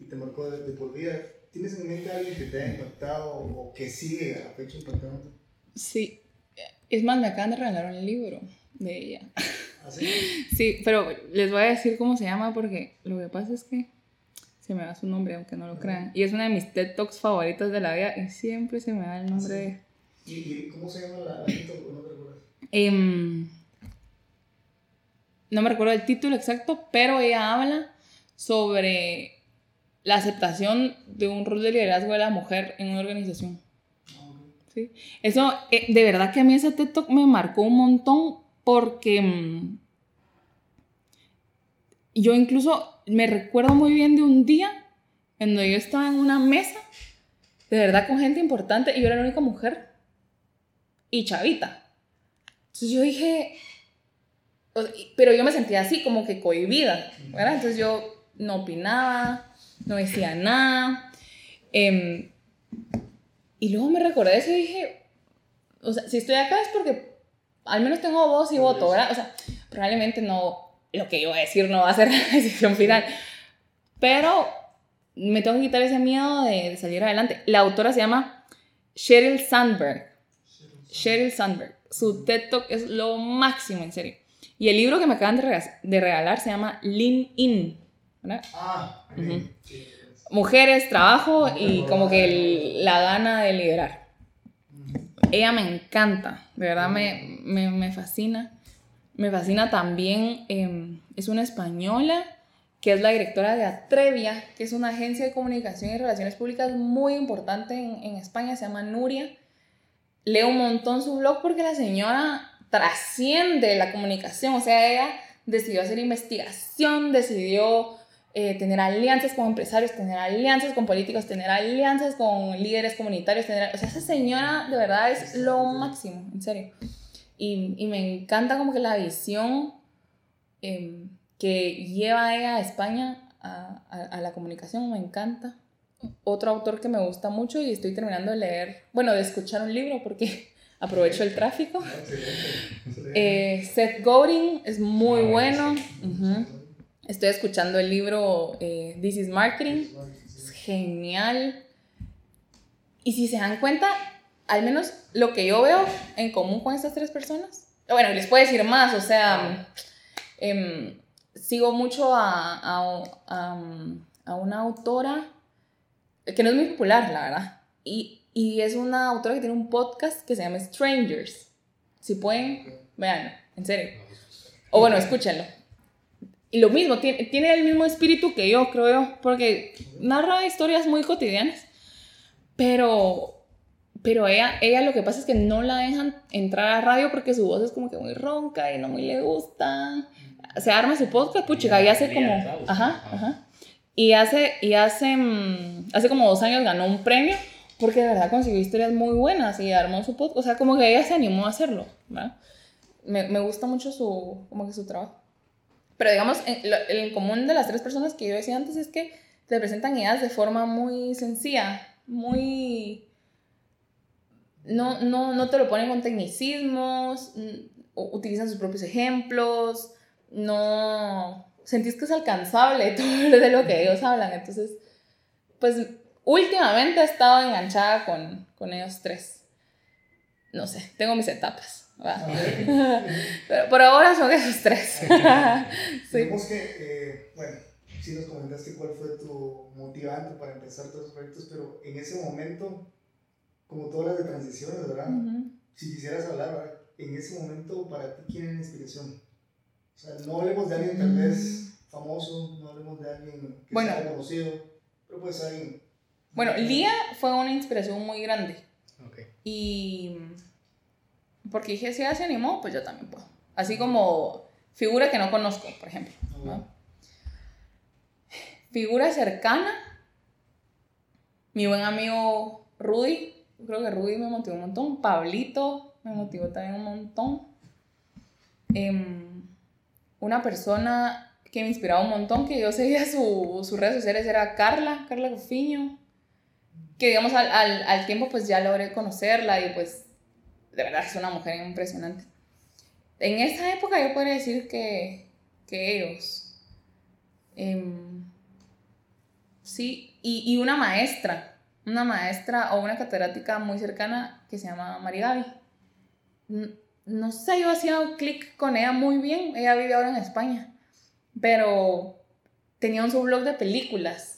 y te marcó de, por vida. ¿Tienes en mente a alguien que te haya impactado o que sigue a fecha impactando? Sí, es más, me acaban de regalar un libro de ella. ¿Ah, sí? [LAUGHS] sí, pero les voy a decir cómo se llama porque lo que pasa es que se me da su nombre, aunque no lo crean. Y es una de mis TED Talks favoritas de la vida y siempre se me da el nombre de ¿Y, cómo se llama la, título? ¿No te recuerdas? Em, no me recuerdo el título exacto, pero ella habla sobre la aceptación de un rol de liderazgo de la mujer en una organización. Sí. Eso, eh, de verdad que a mí ese TED Talk me marcó un montón porque mm, yo incluso me recuerdo muy bien de un día en donde yo estaba en una mesa, de verdad con gente importante, y yo era la única mujer y chavita. Entonces yo dije, pero yo me sentía así, como que cohibida, ¿verdad? Entonces yo no opinaba, no decía nada. Em, y luego me recordé eso y dije, o sea, si estoy acá es porque al menos tengo voz y voto, ¿verdad? O sea, probablemente no, lo que yo voy a decir no va a ser [LAUGHS] la decisión final, pero me tengo que quitar ese miedo de, salir adelante. La autora se llama Sheryl Sandberg. Sheryl Sandberg. Su TED Talk es lo máximo, en serio. Y el libro que me acaban de regalar se llama Lean In. ¿verdad? Ah, Mujeres, trabajo y como que la gana de liderar. Ella me encanta, de verdad me, me, me fascina. Me fascina también, em, es una española que es la directora de Atrevia, que es una agencia de comunicación y relaciones públicas muy importante en, en España, se llama Nuria. Leo un montón su blog porque la señora trasciende la comunicación, o sea, ella decidió hacer investigación, decidió eh, tener alianzas con empresarios, tener alianzas con políticos, tener alianzas con líderes comunitarios, o sea, esa señora de verdad es lo máximo, en serio. Y, y me encanta como que la visión em, que lleva ella a España a, a, la comunicación, me encanta. Otro autor que me gusta mucho y estoy terminando de leer, bueno, de escuchar un libro porque aprovecho el tráfico. [LAUGHS] Eh, Seth Godin es muy ah, bueno. Estoy escuchando el libro eh, This is Marketing. Es genial. Y si se dan cuenta, al menos lo que yo veo en común con estas tres personas. Bueno, les puedo decir más, o sea, em, sigo mucho a, a, a, una autora que no es muy popular, la verdad. Y, y, es una autora que tiene un podcast que se llama Strangers. Si pueden, vean, en serio. O bueno, escúchenlo. Y lo mismo, tiene, tiene el mismo espíritu que yo, creo yo, porque narra historias muy cotidianas. Pero pero ella, ella lo que pasa es que no la dejan entrar a radio porque su voz es como que muy ronca y no muy le gusta. Se arma su podcast, puchica, y hace como... Ajá, ajá. Y hace, y hace, mm, hace como dos años ganó un premio porque de verdad consiguió historias muy buenas y armó su podcast. O sea, como que ella se animó a hacerlo, ¿verdad? Me, me gusta mucho su, como que su trabajo. Pero digamos, el común de las tres personas que yo decía antes es que te presentan ideas de forma muy sencilla, muy no, no, no te lo ponen con tecnicismos, utilizan sus propios ejemplos, no sentís que es alcanzable [LAUGHS] todo de lo que ellos hablan. Entonces, pues últimamente he estado enganchada con, con ellos tres. No sé, tengo mis etapas. [LAUGHS] Pero por ahora son esos tres. [LAUGHS] [LAUGHS] sí. que, eh, bueno, sí nos comentaste cuál fue tu motivante para empezar todos los proyectos, pero en ese momento como todas las de transiciones, ¿verdad? Si quisieras hablar, En ese momento, para ti, ¿quién es la inspiración? O sea, no hablemos de alguien tal vez famoso, no hablemos de alguien que bueno, sea conocido, pero pues alguien... Bueno, Lía fue una inspiración muy grande. Okay. Y... Porque dije, si ella se animó, pues yo también puedo. Así como figura que no conozco, por ejemplo. ¿no? Figura cercana, mi buen amigo Rudy, creo que Rudy me motivó un montón, Pablito me motivó también un montón. Em, una persona que me inspiraba un montón, que yo seguía sus su redes sociales, era Carla, Carla Rufiño, que digamos al, al, al, tiempo pues ya logré conocerla y pues de verdad es una mujer impresionante. En esa época yo podría decir que, que ellos. Em, sí, y, y una maestra una maestra o una catedrática muy cercana que se llama Marigaby. No sé, yo hacía un clic con ella muy bien. Ella vive ahora en España. Pero tenía un subblog de películas.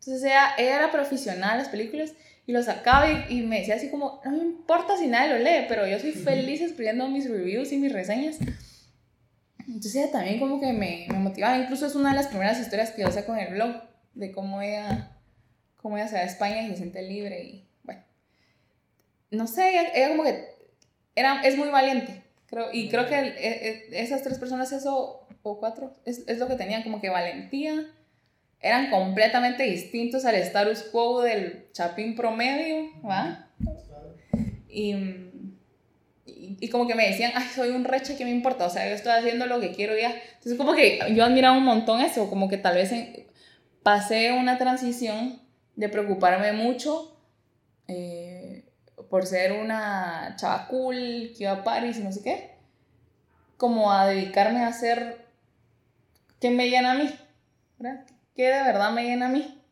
Entonces ella, era profesional en las películas y lo sacaba y, me decía así como, no me importa si nadie lo lee, pero yo soy feliz escribiendo mis reviews y mis reseñas. Entonces ella también como que me, me motivaba. Incluso es una de las primeras historias que yo saco en el blog de cómo ella cómo ella se va a España y se siente libre y bueno. no sé, ella, como que era, es muy valiente. Creo, y creo que e, e, esas tres personas, eso, o cuatro, es, es lo que tenían, como que valentía. Eran completamente distintos al status quo del chapín promedio, ¿va? Y, y, como que me decían, ay, soy un reche, ¿qué me importa? O sea, yo estoy haciendo lo que quiero ya. Entonces, como que yo admiraba un montón eso, como que tal vez pasé una transición de preocuparme mucho eh, por ser una chava cool, que iba a París y no sé qué, como a dedicarme a hacer que me llena a mí, ¿verdad? Que de verdad me llena a mí,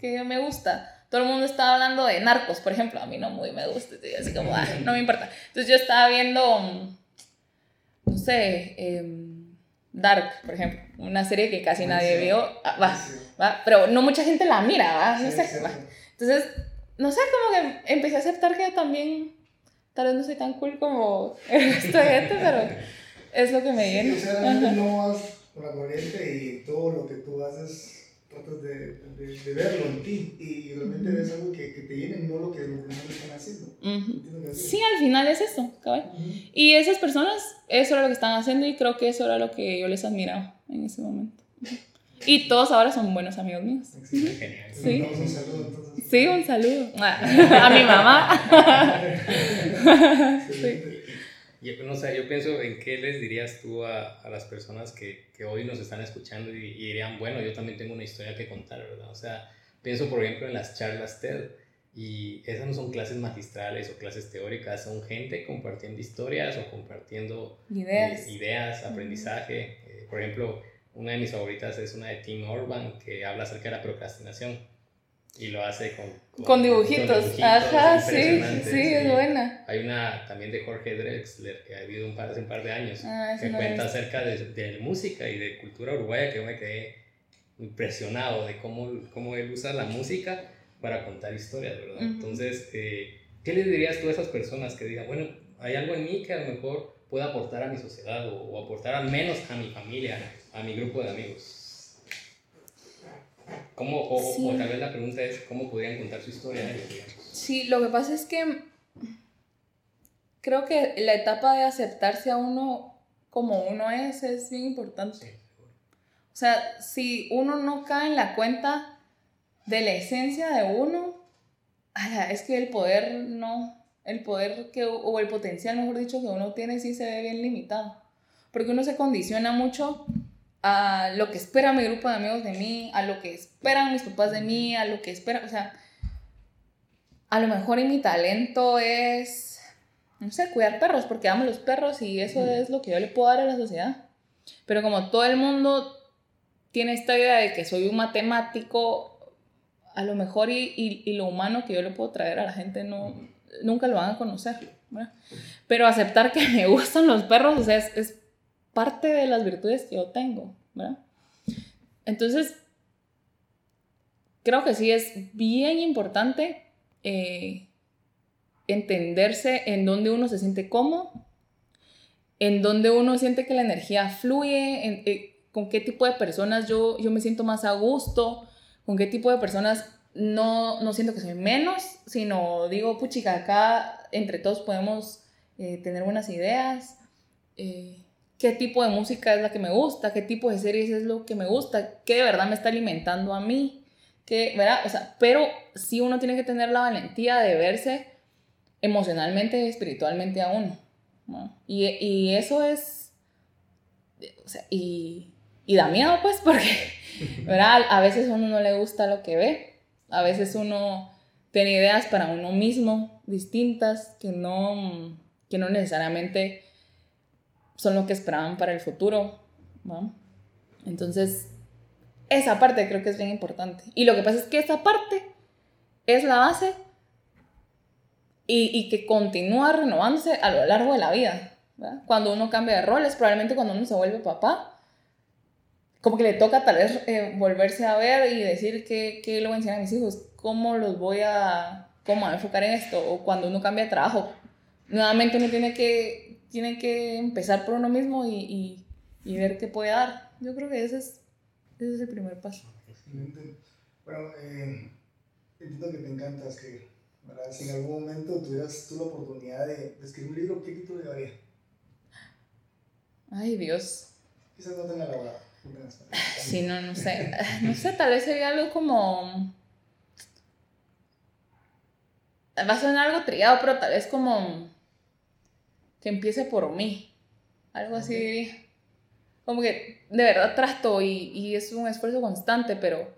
que me gusta. Todo el mundo estaba hablando de narcos, por ejemplo, a mí no muy me gusta, así como, no me importa. Entonces yo estaba viendo, no sé, em, Dark, por ejemplo, una serie que casi nadie vio, ah, va, va, pero no mucha gente la mira, va, no sé, va. Entonces no sé, como que empecé a aceptar que también tal vez no soy tan cool como [LAUGHS] el resto de gente, pero es lo que me llena. o sea, no vas por la corriente y todo lo que tú haces tratas de, de, verlo en ti y realmente ves algo que, que, te llene, no lo que los demás están haciendo. Sí, al final es eso, cabrón. Y esas personas, eso era lo que estaban haciendo y creo que eso era lo que yo les admiraba en ese momento. Y todos ahora son buenos amigos míos. Sí, genial. Sí. Un saludo, entonces. sí, un saludo. A mi mamá. [LAUGHS] sí. Yo, no sé, yo pienso en qué les dirías tú a, a las personas que, que, hoy nos están escuchando y, dirían, bueno, yo también tengo una historia que contar, ¿verdad? O sea, pienso por ejemplo en las charlas TED y esas no son clases magistrales o clases teóricas, son gente compartiendo historias o compartiendo ideas, eh, ideas aprendizaje. Eh, por ejemplo, una de mis favoritas es una de Tim Orban que habla acerca de la procrastinación y lo hace con, con, dibujitos. Ajá, sí, sí, es buena. Hay una también de Jorge Drexler que ha habido un par, hace un par de años ah, que cuenta acerca de, de, música y de cultura uruguaya que yo me quedé impresionado de cómo, cómo él usa la música para contar historias, ¿verdad? Entonces, eh, ¿qué le dirías tú a esas personas que digan, bueno, hay algo en mí que a lo mejor puede aportar a mi sociedad o, o aportar al menos a mi familia? a mi grupo de amigos. ¿Cómo, o, tal vez la pregunta es, ¿cómo podrían contar su historia Sí, lo que pasa es que creo que la etapa de aceptarse a uno como uno es es bien importante. O sea, si uno no cae en la cuenta de la esencia de uno, es que el poder no, el poder que, o el potencial, mejor dicho, que uno tiene sí se ve bien limitado. Porque uno se condiciona mucho a lo que espera mi grupo de amigos de mí, a lo que esperan mis papás de mí, a lo que esperan, o sea, a lo mejor en mi talento es, no sé, cuidar perros, porque amo los perros y eso es lo que yo le puedo dar a la sociedad. Pero como todo el mundo tiene esta idea de que soy un matemático, a lo mejor y, y, lo humano que yo le puedo traer a la gente no, nunca lo van a conocer. Pero aceptar que me [LAUGHS] gustan los perros, o sea, es, es parte de las virtudes que yo tengo, ¿verdad? Entonces, creo que sí es bien importante eh, entenderse en dónde uno se siente cómodo, en dónde uno siente que la energía fluye, eh, con qué tipo de personas yo, yo me siento más a gusto, con qué tipo de personas no, no siento que soy menos, sino digo, puchica, acá entre todos podemos eh, tener buenas ideas qué tipo de música es la que me gusta, qué tipo de series es lo que me gusta, qué de verdad me está alimentando a mí, que, ¿verdad? O sea, pero sí uno tiene que tener la valentía de verse emocionalmente y espiritualmente a uno, ¿no? y, y, eso es, o sea, y, y da miedo pues porque, [LAUGHS] ¿verdad? A veces uno no le gusta lo que ve, a veces uno tiene ideas para uno mismo distintas que no, que no necesariamente son lo que esperaban para el futuro, ¿no? Entonces, esa parte creo que es bien importante. Y lo que pasa es que esa parte es la base y, y que continúa renovándose a lo largo de la vida. ¿verdad? Cuando uno cambia de roles, probablemente cuando uno se vuelve papá, como que le toca tal vez eh, volverse a ver y decir qué, qué le voy a enseñar a mis hijos, cómo los voy a, cómo a enfocar en esto, o cuando uno cambia de trabajo, nuevamente uno tiene que tiene que empezar por uno mismo y, y, y, ver qué puede dar. Yo creo que ese es, ese es el primer paso. Excelente. Bueno, eh, entiendo que te encantas, que Si en algún momento tuvieras tú la oportunidad de, escribir un libro, ¿qué título llevaría? Ay, Dios. Quizás no tenga elaborado. Sí, no, no sé. [LAUGHS] No sé, tal vez sería algo como. Va a sonar algo trillado, pero tal vez como. Que empiece por mí. Algo así diría. Como que de verdad trato y, y es un esfuerzo constante, pero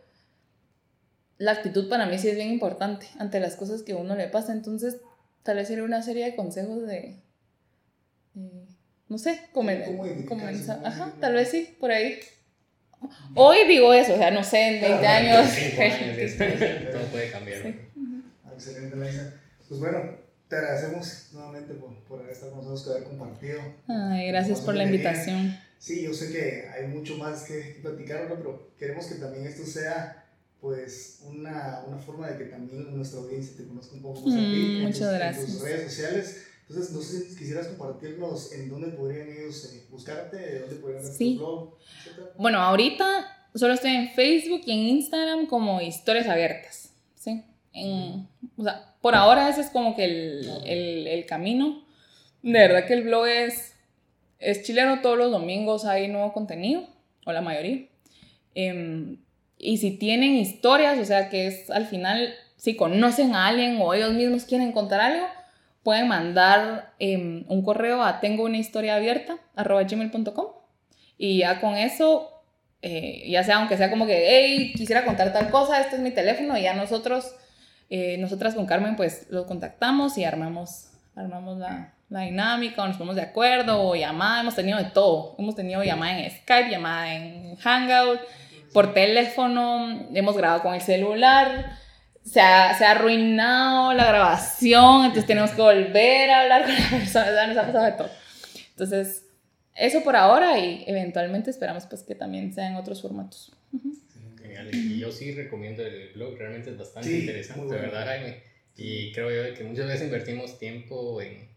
la actitud para mí sí es bien importante ante las cosas que a uno le pasa. Entonces, tal vez sería una serie de consejos de. no sé, comenzar. Ajá, tal vez sí, por ahí. Hoy digo eso, o sea, no sé, en 20 años. todo puede cambiar. Excelente. Pues bueno, te agradecemos nuevamente por, por haber estado con nosotros, por haber compartido. Ay, gracias por la invitación. Sí, yo sé que hay mucho más que platicar, ¿no? pero queremos que también esto sea pues una, una forma de que también nuestra audiencia te conozca un poco más a ti mm, muchas gracias. en tus redes sociales. Entonces, no sé si quisieras compartirnos en dónde podrían ellos eh, buscarte, de dónde podrían ver tu blog, etc. Bueno, ahorita solo estoy en Facebook y en Instagram como Historias Abiertas, ¿sí? En, o sea, por ahora ese es como que el, el, camino. De verdad que el blog es, es chileno, todos los domingos hay nuevo contenido, o la mayoría. Eh, y si tienen historias, o sea que es al final, si conocen a alguien o ellos mismos quieren contar algo, pueden mandar em, un correo a tengo una historia abierta arroba gmail.com y ya con eso, eh, ya sea aunque sea como que, hey, quisiera contar tal cosa, este es mi teléfono y ya nosotros, eh, nosotras con Carmen pues lo contactamos y armamos, armamos la, la dinámica o nos ponemos de acuerdo o llamada, hemos tenido de todo, hemos tenido llamada en Skype, llamada en Hangout por teléfono, hemos grabado con el celular, se ha, se ha arruinado la grabación, entonces tenemos que volver a hablar con la persona, nos ha pasado de todo. Entonces, eso por ahora y eventualmente esperamos pues que también sean otros formatos. Genial, y yo sí recomiendo el blog, realmente es bastante interesante, de ¿verdad Jaime? Y creo yo que muchas veces invertimos tiempo en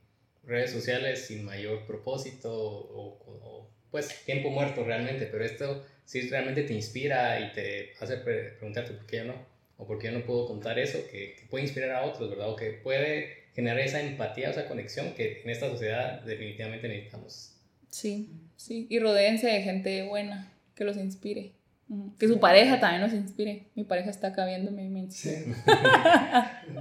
redes sociales sin mayor propósito o, o pues tiempo muerto realmente, pero esto si realmente te inspira y te hace preguntarte por qué yo no, o por qué yo no puedo contar eso, que, puede inspirar a otros, ¿verdad? O que puede generar esa empatía, esa conexión que en esta sociedad definitivamente necesitamos. Sí, sí, y rodeense de gente buena, que los inspire. Que su pareja también los inspire. Mi pareja está acá viéndome y me inspira. [LAUGHS] Sí.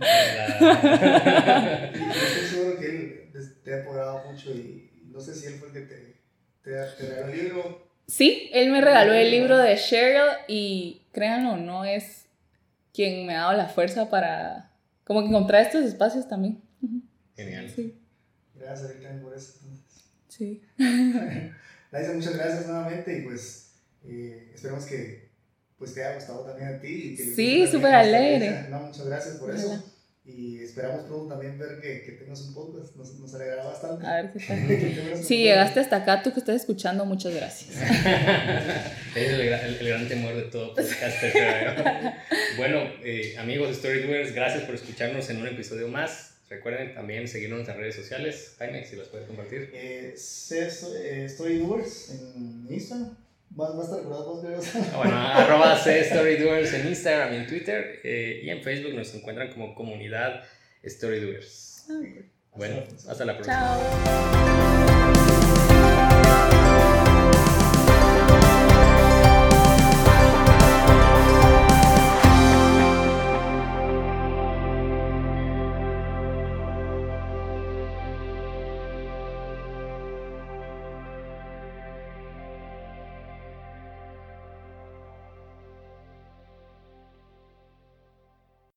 estoy seguro que él te ha apoyado mucho y no sé si él fue el que te, te, te regaló el libro Sí, él me regaló el libro de Cheryl y créanlo, no es quien me ha dado la fuerza para como que encontrar estos espacios también. Genial. Sí. Gracias, Erika, por eso. Sí. [LAUGHS] Laisa, muchas gracias nuevamente y pues eh, esperemos que pues te haya gustado también a ti. Y que sí, súper alegre. No, muchas gracias por eso. Y esperamos pronto también ver que, que tengas un podcast, nos, nos alegrará bastante. A ver qué tal. [LAUGHS] si llegaste hasta acá, tú que estás escuchando, muchas gracias. [LAUGHS] es el, el, gran temor de todo podcaster, [LAUGHS] bueno, eh, amigos Storydoers, gracias por escucharnos en un episodio más. Recuerden también seguirnos en nuestras redes sociales. Jaime, si las puedes compartir. Eh, eh Storydoers en Instagram. Va, a estar recordado ah, Bueno, arroba en Instagram y en Twitter. Eh, y en Facebook nos encuentran como comunidad Storydoers. Ah, bueno, hasta la próxima. Chao.